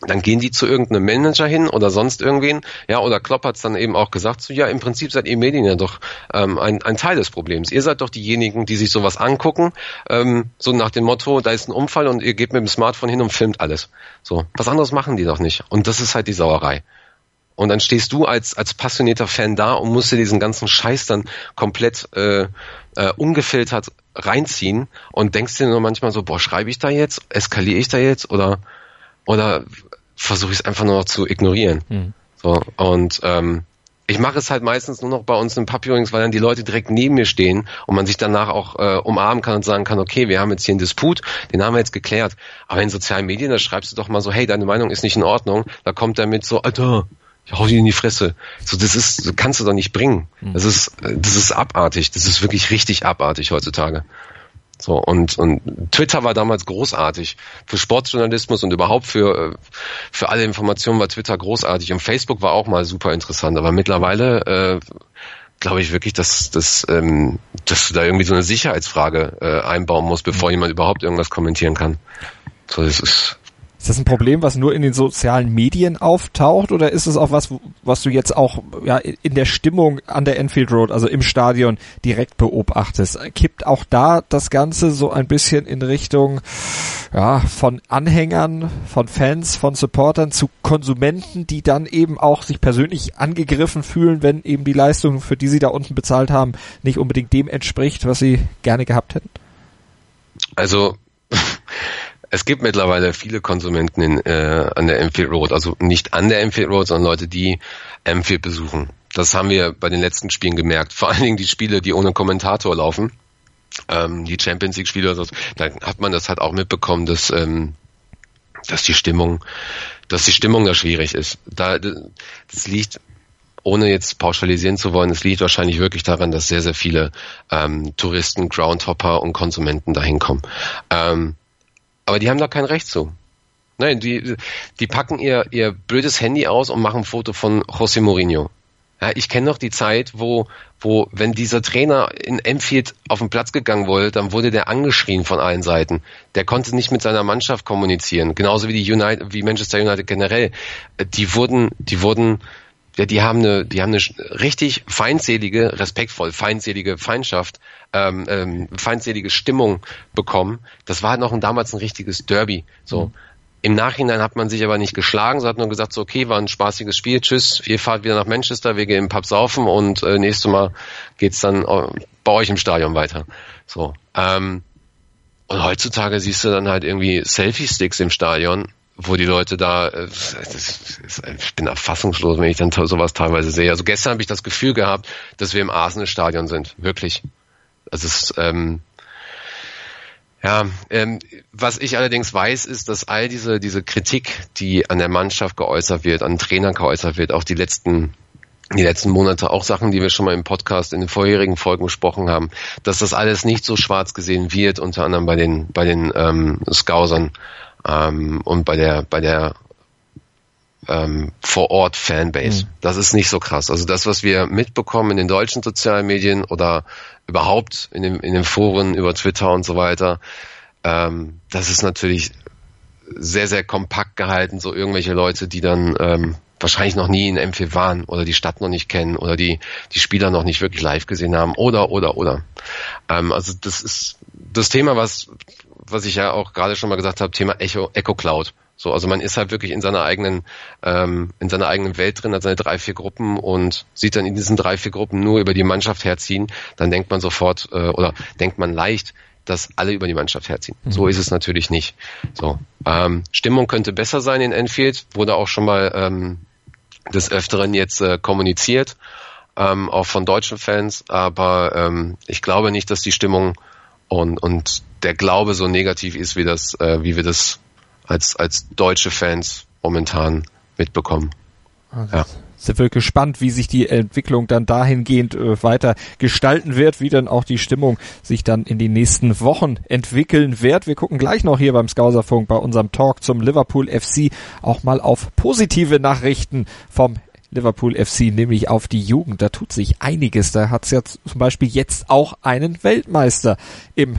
dann gehen die zu irgendeinem Manager hin oder sonst irgendwen, ja, oder Klopp hat's dann eben auch gesagt, so ja, im Prinzip seid ihr Medien ja doch ähm, ein, ein Teil des Problems. Ihr seid doch diejenigen, die sich sowas angucken, ähm, so nach dem Motto, da ist ein Unfall und ihr geht mit dem Smartphone hin und filmt alles. So, was anderes machen die doch nicht. Und das ist halt die Sauerei. Und dann stehst du als, als passionierter Fan da und musst dir diesen ganzen Scheiß dann komplett äh, äh, ungefiltert reinziehen und denkst dir nur manchmal so, boah, schreibe ich da jetzt? Eskaliere ich da jetzt? Oder oder versuche ich es einfach nur noch zu ignorieren. Mhm. So, und ähm, ich mache es halt meistens nur noch bei uns in Papierings, weil dann die Leute direkt neben mir stehen und man sich danach auch äh, umarmen kann und sagen kann, okay, wir haben jetzt hier einen Disput, den haben wir jetzt geklärt. Aber in sozialen Medien, da schreibst du doch mal so, hey, deine Meinung ist nicht in Ordnung. Da kommt er mit so, Alter, ich hau dir in die Fresse. So, das ist, das kannst du doch nicht bringen. Hm. Das ist, das ist abartig. Das ist wirklich richtig abartig heutzutage. So, und, und Twitter war damals großartig. Für Sportjournalismus und überhaupt für, für alle Informationen war Twitter großartig. Und Facebook war auch mal super interessant. Aber mittlerweile äh, glaube ich wirklich, dass, dass, ähm, dass du da irgendwie so eine Sicherheitsfrage äh, einbauen musst, bevor jemand überhaupt irgendwas kommentieren kann. So, das ist ist das ein Problem, was nur in den sozialen Medien auftaucht oder ist es auch was, was du jetzt auch ja, in der Stimmung an der Enfield Road, also im Stadion, direkt beobachtest? Kippt auch da das Ganze so ein bisschen in Richtung ja, von Anhängern, von Fans, von Supportern zu Konsumenten, die dann eben auch sich persönlich angegriffen fühlen, wenn eben die Leistung, für die sie da unten bezahlt haben, nicht unbedingt dem entspricht, was sie gerne gehabt hätten? Also es gibt mittlerweile viele Konsumenten in, äh, an der Enfield Road, also nicht an der Enfield Road, sondern Leute, die Enfield besuchen. Das haben wir bei den letzten Spielen gemerkt. Vor allen Dingen die Spiele, die ohne Kommentator laufen, ähm, die Champions League Spiele, also, da hat man das halt auch mitbekommen, dass ähm, dass die Stimmung, dass die Stimmung da schwierig ist. Da das liegt ohne jetzt pauschalisieren zu wollen, es liegt wahrscheinlich wirklich daran, dass sehr, sehr viele ähm, Touristen, Groundhopper und Konsumenten dahin kommen. Ähm, aber die haben da kein Recht zu. Nein, die, die packen ihr, ihr blödes Handy aus und machen ein Foto von José Mourinho. Ja, ich kenne noch die Zeit, wo, wo, wenn dieser Trainer in Enfield auf den Platz gegangen wurde, dann wurde der angeschrien von allen Seiten. Der konnte nicht mit seiner Mannschaft kommunizieren. Genauso wie die United, wie Manchester United generell. Die wurden, die wurden ja, die haben eine, die haben eine richtig feindselige, respektvoll feindselige Feindschaft, ähm, ähm, feindselige Stimmung bekommen. Das war halt noch ein, damals ein richtiges Derby. So. Mhm. Im Nachhinein hat man sich aber nicht geschlagen, so hat nur gesagt, so, okay, war ein spaßiges Spiel, tschüss, ihr fahrt wieder nach Manchester, wir gehen im Pub saufen und äh, nächstes Mal geht's dann äh, bei euch im Stadion weiter. So. Ähm, und heutzutage siehst du dann halt irgendwie Selfie-Sticks im Stadion wo die Leute da, äh, das ist, ich bin erfassungslos, wenn ich dann sowas teilweise sehe. Also gestern habe ich das Gefühl gehabt, dass wir im Arsenal-Stadion sind, wirklich. Also es ähm, ja, ähm, was ich allerdings weiß, ist, dass all diese, diese Kritik, die an der Mannschaft geäußert wird, an Trainern geäußert wird, auch die letzten die letzten Monate auch Sachen, die wir schon mal im Podcast in den vorherigen Folgen besprochen haben, dass das alles nicht so schwarz gesehen wird, unter anderem bei den bei den ähm, Scousern ähm, und bei der bei der ähm, vor Ort Fanbase. Mhm. Das ist nicht so krass. Also das, was wir mitbekommen in den deutschen sozialen Medien oder überhaupt in, dem, in den Foren über Twitter und so weiter, ähm, das ist natürlich sehr, sehr kompakt gehalten, so irgendwelche Leute, die dann ähm, wahrscheinlich noch nie in M4 waren oder die Stadt noch nicht kennen oder die, die Spieler noch nicht wirklich live gesehen haben oder, oder, oder. Ähm, also das ist das Thema, was was ich ja auch gerade schon mal gesagt habe, Thema Echo, Echo Cloud. So, also man ist halt wirklich in seiner eigenen, ähm, in seiner eigenen Welt drin, hat seine drei, vier Gruppen und sieht dann in diesen drei, vier Gruppen nur über die Mannschaft herziehen, dann denkt man sofort äh, oder denkt man leicht, dass alle über die Mannschaft herziehen. Mhm. So ist es natürlich nicht. So, ähm, Stimmung könnte besser sein in Enfield, wurde auch schon mal ähm, des Öfteren jetzt äh, kommuniziert, ähm, auch von deutschen Fans, aber ähm, ich glaube nicht, dass die Stimmung und, und der Glaube so negativ ist, wie das, äh, wie wir das als, als deutsche Fans momentan mitbekommen. Also ja. Sind wir gespannt, wie sich die Entwicklung dann dahingehend äh, weiter gestalten wird, wie dann auch die Stimmung sich dann in den nächsten Wochen entwickeln wird. Wir gucken gleich noch hier beim Skauserfunk bei unserem Talk zum Liverpool FC auch mal auf positive Nachrichten vom Liverpool FC, nämlich auf die Jugend. Da tut sich einiges. Da hat es ja zum Beispiel jetzt auch einen Weltmeister im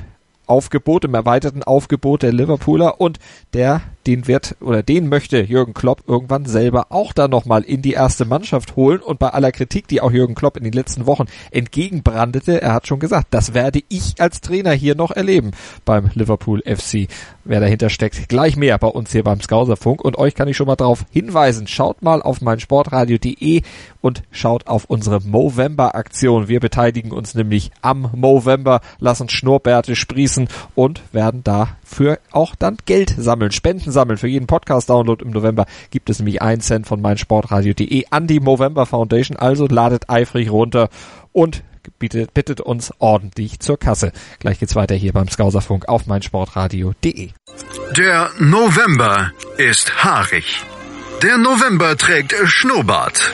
Aufgebot, im erweiterten Aufgebot der Liverpooler und der den wird oder den möchte Jürgen Klopp irgendwann selber auch da nochmal in die erste Mannschaft holen und bei aller Kritik, die auch Jürgen Klopp in den letzten Wochen entgegenbrandete, er hat schon gesagt, das werde ich als Trainer hier noch erleben beim Liverpool FC. Wer dahinter steckt, gleich mehr bei uns hier beim Skauserfunk und euch kann ich schon mal darauf hinweisen, schaut mal auf mein Sportradio.de und schaut auf unsere Movember Aktion. Wir beteiligen uns nämlich am Movember, lassen Schnurrbärte sprießen und werden dafür auch dann Geld sammeln. Spenden Spenden sammeln. Für jeden Podcast-Download im November gibt es nämlich einen Cent von meinsportradio.de an die Movember Foundation. Also ladet eifrig runter und bittet, bittet uns ordentlich zur Kasse. Gleich geht's weiter hier beim Skauserfunk auf meinsportradio.de. Der November ist haarig. Der November trägt Schnurrbart.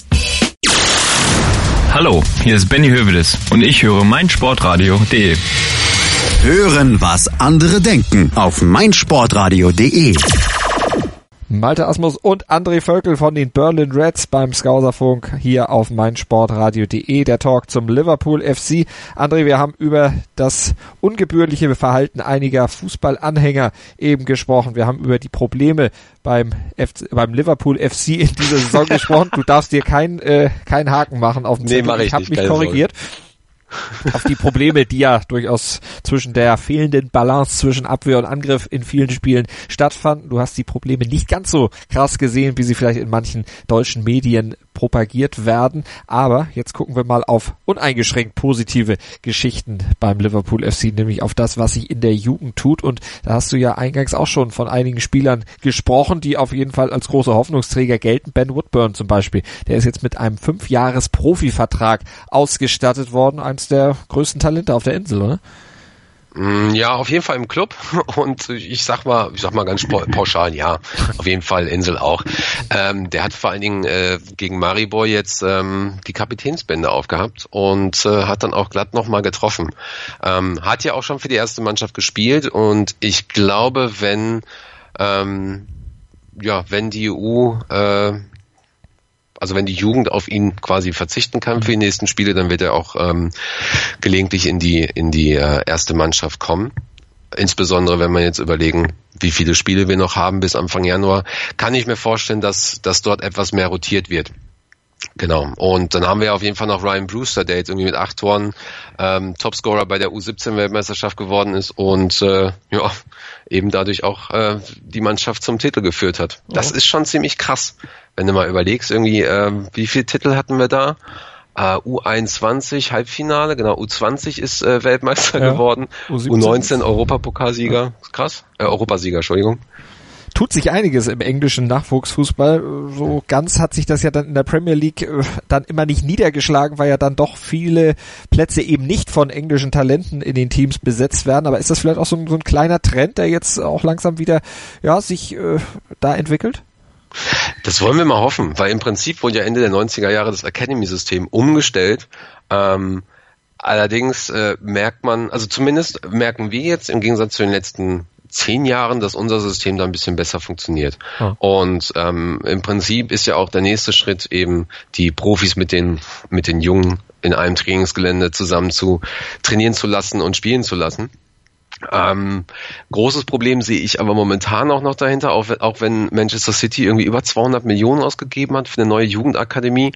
Hallo, hier ist Benny Hövedes und ich höre meinsportradio.de. Hören, was andere denken auf meinsportradio.de. Malte Asmus und André Völkel von den Berlin Reds beim Skauserfunk hier auf meinsportradio.de. Der Talk zum Liverpool FC. André, wir haben über das ungebührliche Verhalten einiger Fußballanhänger eben gesprochen. Wir haben über die Probleme beim, FC, beim Liverpool FC in dieser Saison <laughs> gesprochen. Du darfst dir keinen äh, kein Haken machen auf dem nee, Zettel. Ich, ich habe mich korrigiert. Sorge auf die Probleme, die ja durchaus zwischen der fehlenden Balance zwischen Abwehr und Angriff in vielen Spielen stattfanden. Du hast die Probleme nicht ganz so krass gesehen, wie sie vielleicht in manchen deutschen Medien propagiert werden. Aber jetzt gucken wir mal auf uneingeschränkt positive Geschichten beim Liverpool FC, nämlich auf das, was sich in der Jugend tut. Und da hast du ja eingangs auch schon von einigen Spielern gesprochen, die auf jeden Fall als große Hoffnungsträger gelten. Ben Woodburn zum Beispiel, der ist jetzt mit einem fünfjahres Profivertrag ausgestattet worden, eines der größten Talente auf der Insel, oder? Mm, ja, auf jeden Fall im Club <laughs> und ich sag mal, ich sag mal ganz pauschal, ja, auf jeden Fall Insel auch. Ähm, der hat vor allen Dingen äh, gegen Maribor jetzt ähm, die Kapitänsbände aufgehabt und äh, hat dann auch glatt nochmal getroffen. Ähm, hat ja auch schon für die erste Mannschaft gespielt und ich glaube, wenn ähm, ja, wenn die EU äh, also wenn die Jugend auf ihn quasi verzichten kann für die nächsten Spiele, dann wird er auch ähm, gelegentlich in die in die äh, erste Mannschaft kommen. Insbesondere wenn wir jetzt überlegen, wie viele Spiele wir noch haben bis Anfang Januar, kann ich mir vorstellen, dass, dass dort etwas mehr rotiert wird. Genau. Und dann haben wir auf jeden Fall noch Ryan Brewster, der jetzt irgendwie mit acht Toren ähm, Topscorer bei der U17-Weltmeisterschaft geworden ist und äh, ja, eben dadurch auch äh, die Mannschaft zum Titel geführt hat. Das oh. ist schon ziemlich krass, wenn du mal überlegst, irgendwie, äh, wie viele Titel hatten wir da? Uh, U21 Halbfinale, genau, U20 ist äh, Weltmeister ja. geworden, U17. U19 Europapokalsieger, krass, äh, Europasieger, Entschuldigung tut sich einiges im englischen Nachwuchsfußball. So ganz hat sich das ja dann in der Premier League äh, dann immer nicht niedergeschlagen, weil ja dann doch viele Plätze eben nicht von englischen Talenten in den Teams besetzt werden. Aber ist das vielleicht auch so ein, so ein kleiner Trend, der jetzt auch langsam wieder ja sich äh, da entwickelt? Das wollen wir mal hoffen, weil im Prinzip wurde ja Ende der 90er Jahre das Academy-System umgestellt. Ähm, allerdings äh, merkt man, also zumindest merken wir jetzt im Gegensatz zu den letzten zehn Jahren, dass unser System da ein bisschen besser funktioniert. Oh. Und ähm, im Prinzip ist ja auch der nächste Schritt eben die Profis mit den mit den Jungen in einem Trainingsgelände zusammen zu trainieren zu lassen und spielen zu lassen. Ähm, großes Problem sehe ich aber momentan auch noch dahinter, auch, auch wenn Manchester City irgendwie über 200 Millionen ausgegeben hat für eine neue Jugendakademie.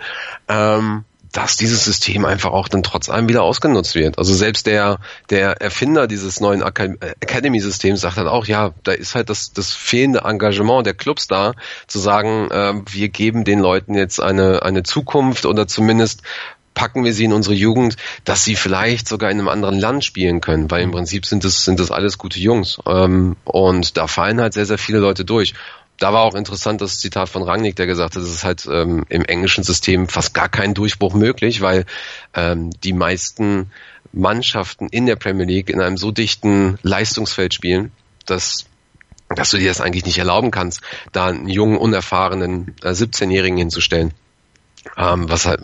Ähm, dass dieses System einfach auch dann trotz allem wieder ausgenutzt wird. Also selbst der, der Erfinder dieses neuen äh, Academy-Systems sagt dann auch, ja, da ist halt das, das fehlende Engagement der Clubs da, zu sagen, äh, wir geben den Leuten jetzt eine, eine Zukunft oder zumindest packen wir sie in unsere Jugend, dass sie vielleicht sogar in einem anderen Land spielen können, weil im Prinzip sind das, sind das alles gute Jungs. Ähm, und da fallen halt sehr, sehr viele Leute durch da war auch interessant das Zitat von Rangnick, der gesagt hat, es ist halt ähm, im englischen System fast gar kein Durchbruch möglich, weil ähm, die meisten Mannschaften in der Premier League in einem so dichten Leistungsfeld spielen, dass dass du dir das eigentlich nicht erlauben kannst, da einen jungen, unerfahrenen äh, 17-Jährigen hinzustellen. Ähm, was halt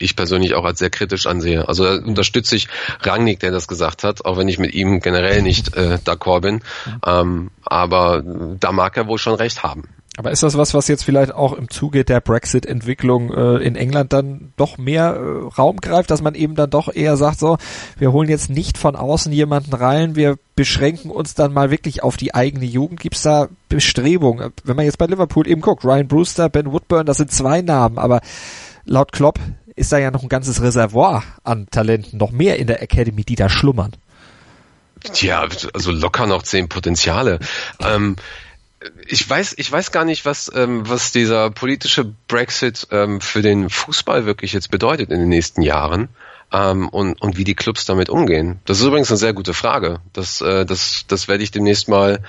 ich persönlich auch als sehr kritisch ansehe. Also da unterstütze ich Rangnick, der das gesagt hat, auch wenn ich mit ihm generell nicht äh, d'accord bin. Ähm, aber da mag er wohl schon recht haben. Aber ist das was, was jetzt vielleicht auch im Zuge der Brexit-Entwicklung äh, in England dann doch mehr äh, Raum greift, dass man eben dann doch eher sagt, so, wir holen jetzt nicht von außen jemanden rein, wir beschränken uns dann mal wirklich auf die eigene Jugend. Gibt es da Bestrebungen? Wenn man jetzt bei Liverpool eben guckt, Ryan Brewster, Ben Woodburn, das sind zwei Namen, aber laut Klopp ist da ja noch ein ganzes Reservoir an Talenten, noch mehr in der Academy, die da schlummern. Tja, also locker noch zehn Potenziale. Ähm, ich weiß, ich weiß gar nicht, was, ähm, was dieser politische Brexit ähm, für den Fußball wirklich jetzt bedeutet in den nächsten Jahren ähm, und, und wie die Clubs damit umgehen. Das ist übrigens eine sehr gute Frage. Das, äh, das, das werde ich demnächst mal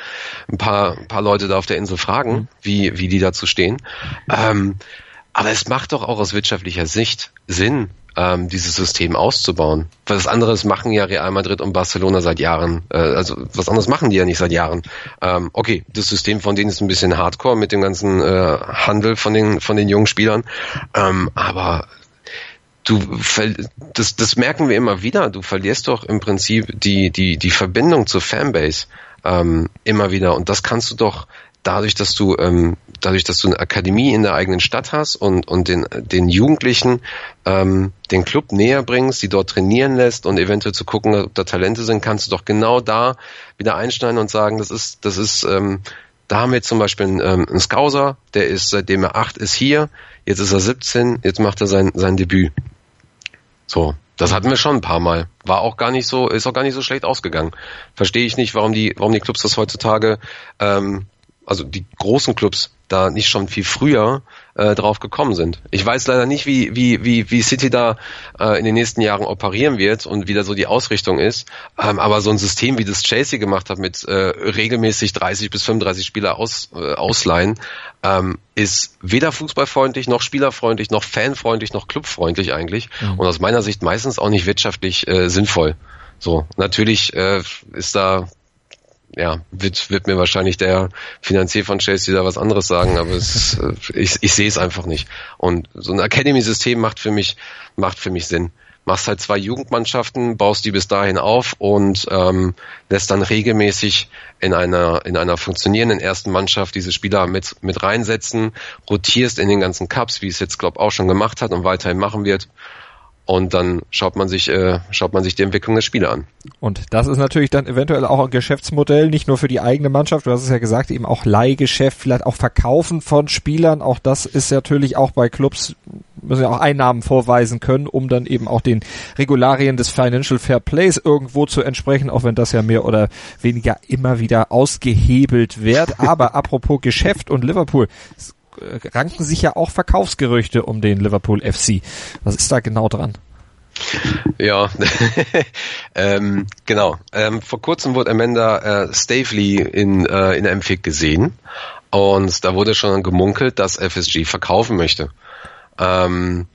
ein paar, ein paar Leute da auf der Insel fragen, mhm. wie, wie die dazu stehen. Ähm, aber es macht doch auch aus wirtschaftlicher Sicht Sinn, ähm, dieses System auszubauen. Was anderes machen ja Real Madrid und Barcelona seit Jahren. Äh, also was anderes machen die ja nicht seit Jahren. Ähm, okay, das System von denen ist ein bisschen Hardcore mit dem ganzen äh, Handel von den von den jungen Spielern, ähm, aber du das, das merken wir immer wieder. Du verlierst doch im Prinzip die die die Verbindung zur Fanbase ähm, immer wieder und das kannst du doch dadurch, dass du ähm, dadurch, dass du eine Akademie in der eigenen Stadt hast und und den den Jugendlichen ähm, den Club näher bringst, die dort trainieren lässt und eventuell zu gucken, ob da Talente sind, kannst du doch genau da wieder einschneiden und sagen, das ist das ist ähm, da haben wir zum Beispiel einen, ähm, einen Scouser, der ist seitdem er acht ist hier, jetzt ist er 17, jetzt macht er sein sein Debüt. So, das hatten wir schon ein paar Mal. War auch gar nicht so, ist auch gar nicht so schlecht ausgegangen. Verstehe ich nicht, warum die, warum die Clubs das heutzutage ähm, also die großen Clubs da nicht schon viel früher äh, drauf gekommen sind. Ich weiß leider nicht, wie, wie, wie, wie City da äh, in den nächsten Jahren operieren wird und wie da so die Ausrichtung ist. Ähm, aber so ein System, wie das Chelsea gemacht hat, mit äh, regelmäßig 30 bis 35 Spieler aus, äh, ausleihen, ähm, ist weder fußballfreundlich, noch spielerfreundlich, noch fanfreundlich, noch clubfreundlich eigentlich. Mhm. Und aus meiner Sicht meistens auch nicht wirtschaftlich äh, sinnvoll. So, natürlich äh, ist da ja, wird, wird mir wahrscheinlich der Finanzier von Chelsea da was anderes sagen, aber es, äh, ich, ich sehe es einfach nicht. Und so ein Academy-System macht für mich, macht für mich Sinn. Machst halt zwei Jugendmannschaften, baust die bis dahin auf und ähm, lässt dann regelmäßig in einer in einer funktionierenden ersten Mannschaft diese Spieler mit mit reinsetzen, rotierst in den ganzen Cups, wie es jetzt glaube auch schon gemacht hat und weiterhin machen wird und dann schaut man sich äh, schaut man sich die Entwicklung der Spiele an. Und das ist natürlich dann eventuell auch ein Geschäftsmodell, nicht nur für die eigene Mannschaft, du hast es ja gesagt, eben auch Leihgeschäft, vielleicht auch Verkaufen von Spielern, auch das ist natürlich auch bei Clubs müssen ja auch Einnahmen vorweisen können, um dann eben auch den Regularien des Financial Fair Plays irgendwo zu entsprechen, auch wenn das ja mehr oder weniger immer wieder ausgehebelt wird. <laughs> Aber apropos Geschäft und Liverpool, ranken sich ja auch Verkaufsgerüchte um den Liverpool FC. Was ist da genau dran? Ja, <laughs> ähm, genau. Ähm, vor kurzem wurde Amanda äh, Stavely in, äh, in der MFIG gesehen und da wurde schon gemunkelt, dass FSG verkaufen möchte. Ähm,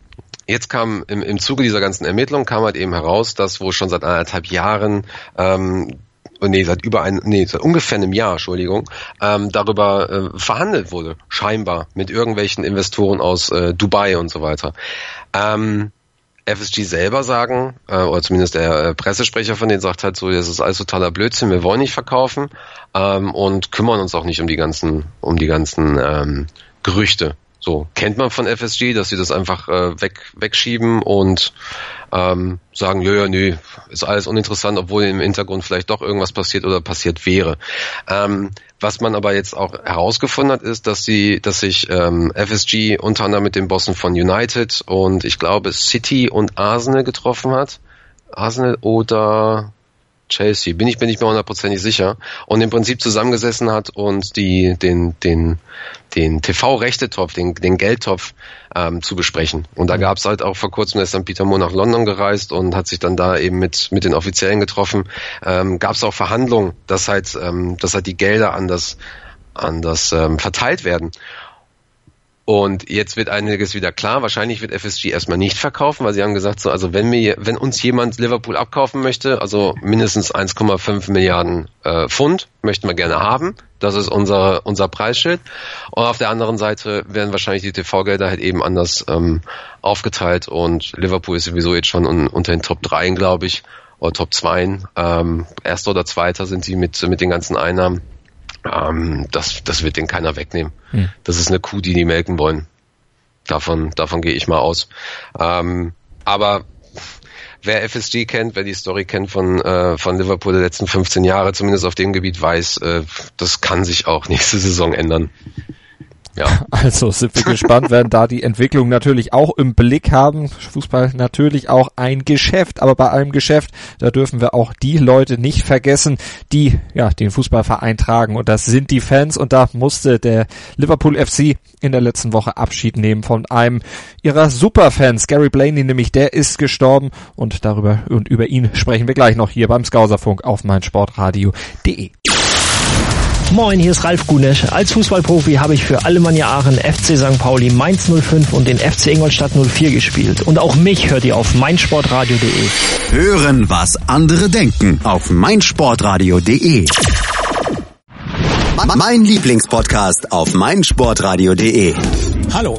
jetzt kam im, im Zuge dieser ganzen Ermittlung kam halt eben heraus, dass wo schon seit anderthalb Jahren ähm, nee, seit über ein, nee, seit ungefähr einem Jahr, Entschuldigung, ähm, darüber äh, verhandelt wurde, scheinbar, mit irgendwelchen Investoren aus äh, Dubai und so weiter. Ähm, FSG selber sagen, äh, oder zumindest der äh, Pressesprecher von denen sagt halt so, das ist alles totaler Blödsinn, wir wollen nicht verkaufen ähm, und kümmern uns auch nicht um die ganzen, um die ganzen ähm, Gerüchte. So kennt man von FSG, dass sie das einfach äh, weg, wegschieben und ähm, sagen, ja, ja, nee, ist alles uninteressant, obwohl im Hintergrund vielleicht doch irgendwas passiert oder passiert wäre. Ähm, was man aber jetzt auch herausgefunden hat, ist, dass sie, dass sich ähm, FSG unter anderem mit den Bossen von United und ich glaube City und Arsenal getroffen hat. Arsenal oder Chelsea, bin ich bin ich mir hundertprozentig sicher und im Prinzip zusammengesessen hat und die den den den TV-Rechtetopf, den den Geldtopf ähm, zu besprechen. Und da gab es halt auch vor kurzem ist dann Peter Moore nach London gereist und hat sich dann da eben mit mit den Offiziellen getroffen. Ähm, gab es auch Verhandlungen, dass halt ähm, dass halt die Gelder anders anders ähm, verteilt werden. Und jetzt wird einiges wieder klar. Wahrscheinlich wird FSG erstmal nicht verkaufen, weil sie haben gesagt, so, also wenn mir, wenn uns jemand Liverpool abkaufen möchte, also mindestens 1,5 Milliarden äh, Pfund möchten wir gerne haben. Das ist unser, unser Preisschild. Und auf der anderen Seite werden wahrscheinlich die TV-Gelder halt eben anders ähm, aufgeteilt und Liverpool ist sowieso jetzt schon un, unter den Top 3, glaube ich, oder Top 2. Ähm, Erster oder Zweiter sind sie mit, mit den ganzen Einnahmen. Ähm, das, das wird den keiner wegnehmen. Hm. Das ist eine Kuh, die die melken wollen. Davon, davon gehe ich mal aus. Ähm, aber wer FSG kennt, wer die Story kennt von, äh, von Liverpool der letzten 15 Jahre, zumindest auf dem Gebiet weiß, äh, das kann sich auch <laughs> nächste Saison ändern. Ja. <laughs> Also sind wir gespannt, werden da die Entwicklung natürlich auch im Blick haben. Fußball natürlich auch ein Geschäft, aber bei allem Geschäft, da dürfen wir auch die Leute nicht vergessen, die ja den Fußballverein tragen und das sind die Fans und da musste der Liverpool FC in der letzten Woche Abschied nehmen von einem ihrer Superfans, Gary Blaney nämlich, der ist gestorben und darüber und über ihn sprechen wir gleich noch hier beim Skauserfunk auf meinsportradio.de. Moin, hier ist Ralf Gunesch. Als Fußballprofi habe ich für Alemannia Aachen, FC St. Pauli, Mainz 05 und den FC Ingolstadt 04 gespielt. Und auch mich hört ihr auf meinsportradio.de. Hören, was andere denken auf meinsportradio.de. Mein Lieblingspodcast auf meinsportradio.de. Hallo.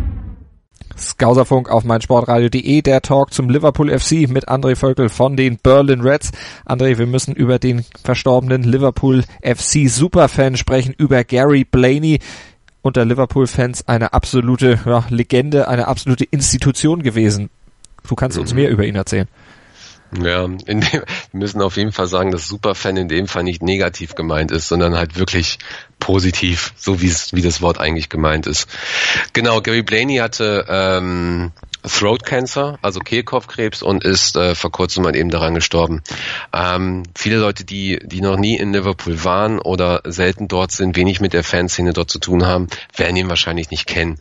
Skauserfunk auf meinsportradio.de, der Talk zum Liverpool FC mit André Völkel von den Berlin Reds. André, wir müssen über den verstorbenen Liverpool FC Superfan sprechen, über Gary Blaney unter Liverpool-Fans eine absolute ja, Legende, eine absolute Institution gewesen. Du kannst uns mehr über ihn erzählen. Ja, in dem, wir müssen auf jeden Fall sagen, dass Superfan in dem Fall nicht negativ gemeint ist, sondern halt wirklich positiv, so wie es, wie das Wort eigentlich gemeint ist. Genau, Gary Blaney hatte ähm, Throat Cancer, also Kehlkopfkrebs und ist äh, vor kurzem mal eben daran gestorben. Ähm, viele Leute, die, die noch nie in Liverpool waren oder selten dort sind, wenig mit der Fanszene dort zu tun haben, werden ihn wahrscheinlich nicht kennen.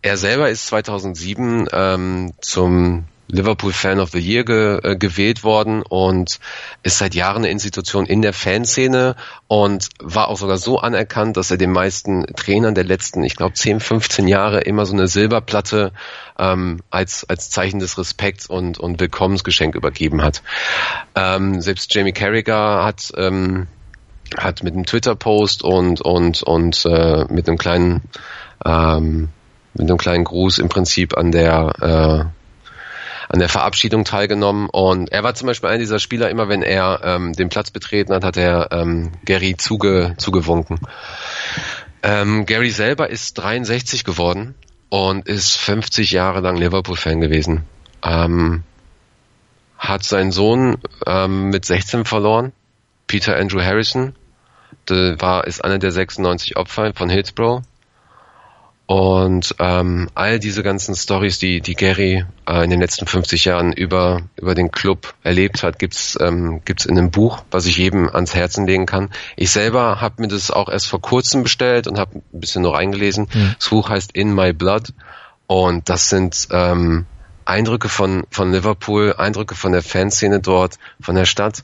Er selber ist 2007 ähm, zum Liverpool Fan of the Year ge, äh, gewählt worden und ist seit Jahren eine Institution in der Fanszene und war auch sogar so anerkannt, dass er den meisten Trainern der letzten, ich glaube, 10, 15 Jahre immer so eine Silberplatte ähm, als, als Zeichen des Respekts und, und Willkommensgeschenk übergeben hat. Ähm, selbst Jamie Carragher hat ähm, hat mit einem Twitter-Post und und und äh, mit einem kleinen ähm, mit einem kleinen Gruß im Prinzip an der äh, an der Verabschiedung teilgenommen und er war zum Beispiel einer dieser Spieler, immer wenn er ähm, den Platz betreten hat, hat er ähm, Gary zuge, zugewunken. Ähm, Gary selber ist 63 geworden und ist 50 Jahre lang Liverpool-Fan gewesen. Ähm, hat seinen Sohn ähm, mit 16 verloren, Peter Andrew Harrison, der war, ist einer der 96 Opfer von Hillsborough und ähm, all diese ganzen Stories, die, die Gary äh, in den letzten 50 Jahren über, über den Club erlebt hat, gibt's ähm, gibt's in einem Buch, was ich jedem ans Herzen legen kann. Ich selber habe mir das auch erst vor kurzem bestellt und habe ein bisschen noch eingelesen. Mhm. Das Buch heißt In My Blood und das sind ähm, Eindrücke von, von Liverpool, Eindrücke von der Fanszene dort, von der Stadt.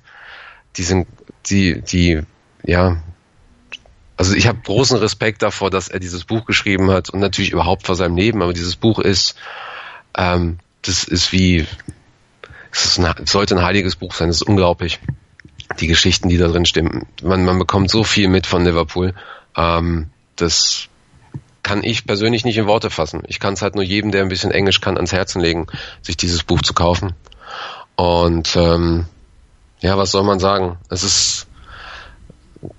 Die sind, die, die, ja, also ich habe großen Respekt davor, dass er dieses Buch geschrieben hat und natürlich überhaupt vor seinem Leben, aber dieses Buch ist, ähm, das ist wie, es, ist ein, sollte ein heiliges Buch sein, das ist unglaublich. Die Geschichten, die da drin stimmen. Man, man bekommt so viel mit von Liverpool. Ähm, das kann ich persönlich nicht in Worte fassen. Ich kann es halt nur jedem, der ein bisschen Englisch kann, ans Herzen legen, sich dieses Buch zu kaufen. Und ähm, ja, was soll man sagen? Es ist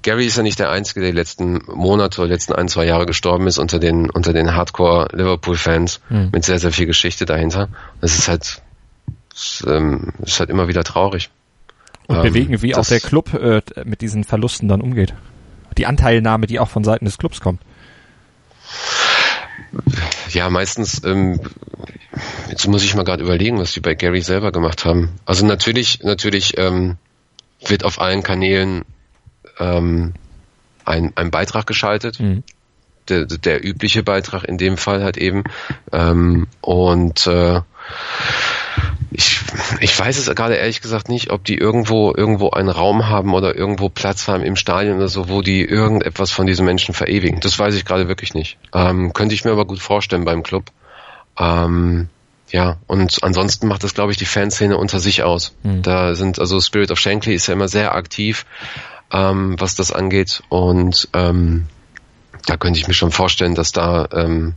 Gary ist ja nicht der Einzige, der die letzten Monate oder letzten ein, zwei Jahre gestorben ist unter den, unter den Hardcore-Liverpool-Fans mhm. mit sehr, sehr viel Geschichte dahinter. Es ist halt, es, ähm, ist halt immer wieder traurig. Und ähm, bewegen, wie auch der Club äh, mit diesen Verlusten dann umgeht. Die Anteilnahme, die auch von Seiten des Clubs kommt. Ja, meistens, ähm, jetzt muss ich mal gerade überlegen, was die bei Gary selber gemacht haben. Also natürlich, natürlich ähm, wird auf allen Kanälen ähm, ein, ein Beitrag geschaltet. Mhm. Der, der übliche Beitrag in dem Fall halt eben. Ähm, und äh, ich, ich weiß es gerade ehrlich gesagt nicht, ob die irgendwo irgendwo einen Raum haben oder irgendwo Platz haben im Stadion oder so, wo die irgendetwas von diesen Menschen verewigen. Das weiß ich gerade wirklich nicht. Ähm, könnte ich mir aber gut vorstellen beim Club. Ähm, ja, und ansonsten macht das, glaube ich, die Fanszene unter sich aus. Mhm. Da sind, also Spirit of Shankly ist ja immer sehr aktiv, ähm, was das angeht. Und ähm, da könnte ich mir schon vorstellen, dass da ähm,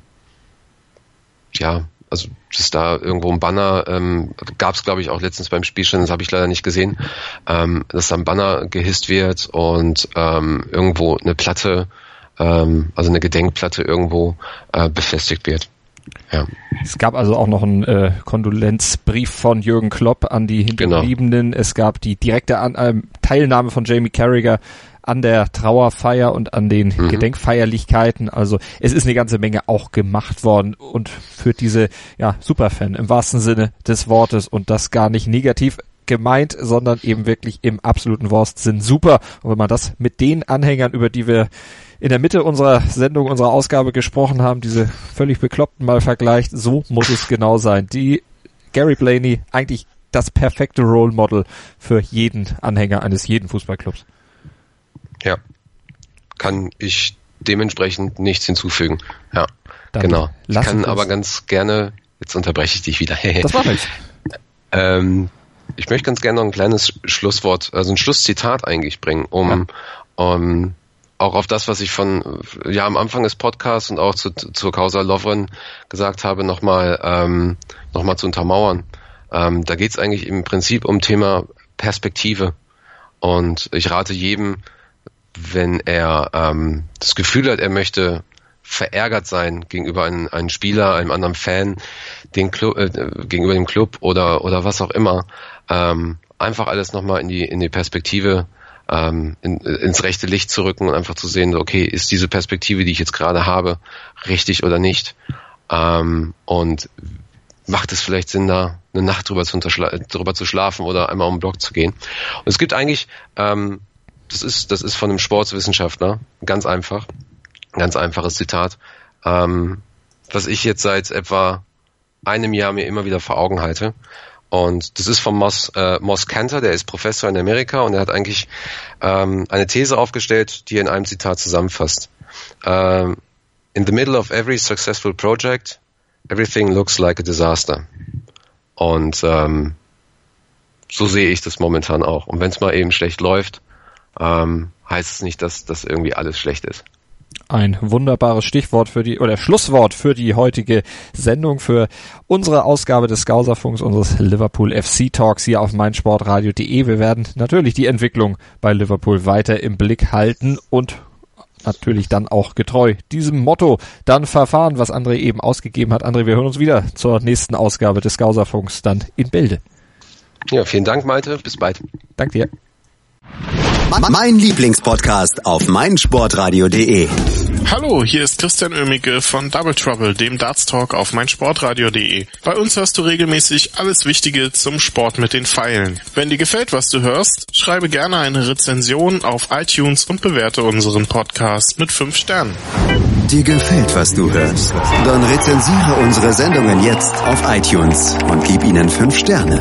ja, also dass da irgendwo ein Banner, ähm, gab es glaube ich auch letztens beim Spiel schon, das habe ich leider nicht gesehen, ähm, dass da ein Banner gehisst wird und ähm, irgendwo eine Platte, ähm, also eine Gedenkplatte irgendwo äh, befestigt wird. Ja. Es gab also auch noch einen äh, Kondolenzbrief von Jürgen Klopp an die Hinterbliebenen. Genau. Es gab die direkte an äh, Teilnahme von Jamie Carragher an der Trauerfeier und an den mhm. Gedenkfeierlichkeiten. Also es ist eine ganze Menge auch gemacht worden und für diese ja, Superfan im wahrsten Sinne des Wortes und das gar nicht negativ gemeint, sondern eben wirklich im absoluten Wortsinn super. Und wenn man das mit den Anhängern, über die wir in der Mitte unserer Sendung, unserer Ausgabe gesprochen haben, diese völlig bekloppten mal vergleicht, so muss es genau sein. Die Gary Blaney eigentlich das perfekte Role Model für jeden Anhänger eines jeden Fußballclubs. Ja. Kann ich dementsprechend nichts hinzufügen. Ja. Dann genau. Ich kann aber ganz gerne, jetzt unterbreche ich dich wieder. <laughs> das war nichts. Ähm, ich möchte ganz gerne noch ein kleines Schlusswort, also ein Schlusszitat eigentlich bringen, um, ja. um auch auf das, was ich von ja am Anfang des Podcasts und auch zu, zur Causa Lovren gesagt habe, nochmal ähm, noch zu untermauern. Ähm, da geht es eigentlich im Prinzip um Thema Perspektive. Und ich rate jedem, wenn er ähm, das Gefühl hat, er möchte verärgert sein gegenüber einem, einem Spieler, einem anderen Fan, den Club, äh, gegenüber dem Club oder oder was auch immer, ähm, einfach alles nochmal in die in die Perspektive ähm, in, ins rechte Licht zu rücken und einfach zu sehen, okay, ist diese Perspektive, die ich jetzt gerade habe, richtig oder nicht? Ähm, und macht es vielleicht Sinn, da eine Nacht drüber zu, drüber zu schlafen oder einmal um den Block zu gehen? Und es gibt eigentlich ähm, das ist, das ist von einem Sportswissenschaftler, ganz einfach, ganz einfaches Zitat, ähm, was ich jetzt seit etwa einem Jahr mir immer wieder vor Augen halte. Und das ist von Moss, äh, Moss Cantor, der ist Professor in Amerika und er hat eigentlich ähm, eine These aufgestellt, die er in einem Zitat zusammenfasst. Ähm, in the middle of every successful project, everything looks like a disaster. Und ähm, so sehe ich das momentan auch. Und wenn es mal eben schlecht läuft, ähm, heißt es nicht, dass das irgendwie alles schlecht ist. Ein wunderbares Stichwort für die oder Schlusswort für die heutige Sendung für unsere Ausgabe des Skauserfunks unseres Liverpool FC Talks hier auf meinsportradio.de. Wir werden natürlich die Entwicklung bei Liverpool weiter im Blick halten und natürlich dann auch getreu diesem Motto dann verfahren, was André eben ausgegeben hat. André, wir hören uns wieder zur nächsten Ausgabe des Skauserfunks dann in Bilde. Ja, vielen Dank, Malte. Bis bald. Dank dir. Mein Lieblingspodcast auf meinsportradio.de. Hallo, hier ist Christian Oemicke von Double Trouble, dem Darts Talk auf meinsportradio.de. Bei uns hörst du regelmäßig alles Wichtige zum Sport mit den Pfeilen. Wenn dir gefällt, was du hörst, schreibe gerne eine Rezension auf iTunes und bewerte unseren Podcast mit 5 Sternen. Dir gefällt, was du hörst? Dann rezensiere unsere Sendungen jetzt auf iTunes und gib ihnen 5 Sterne.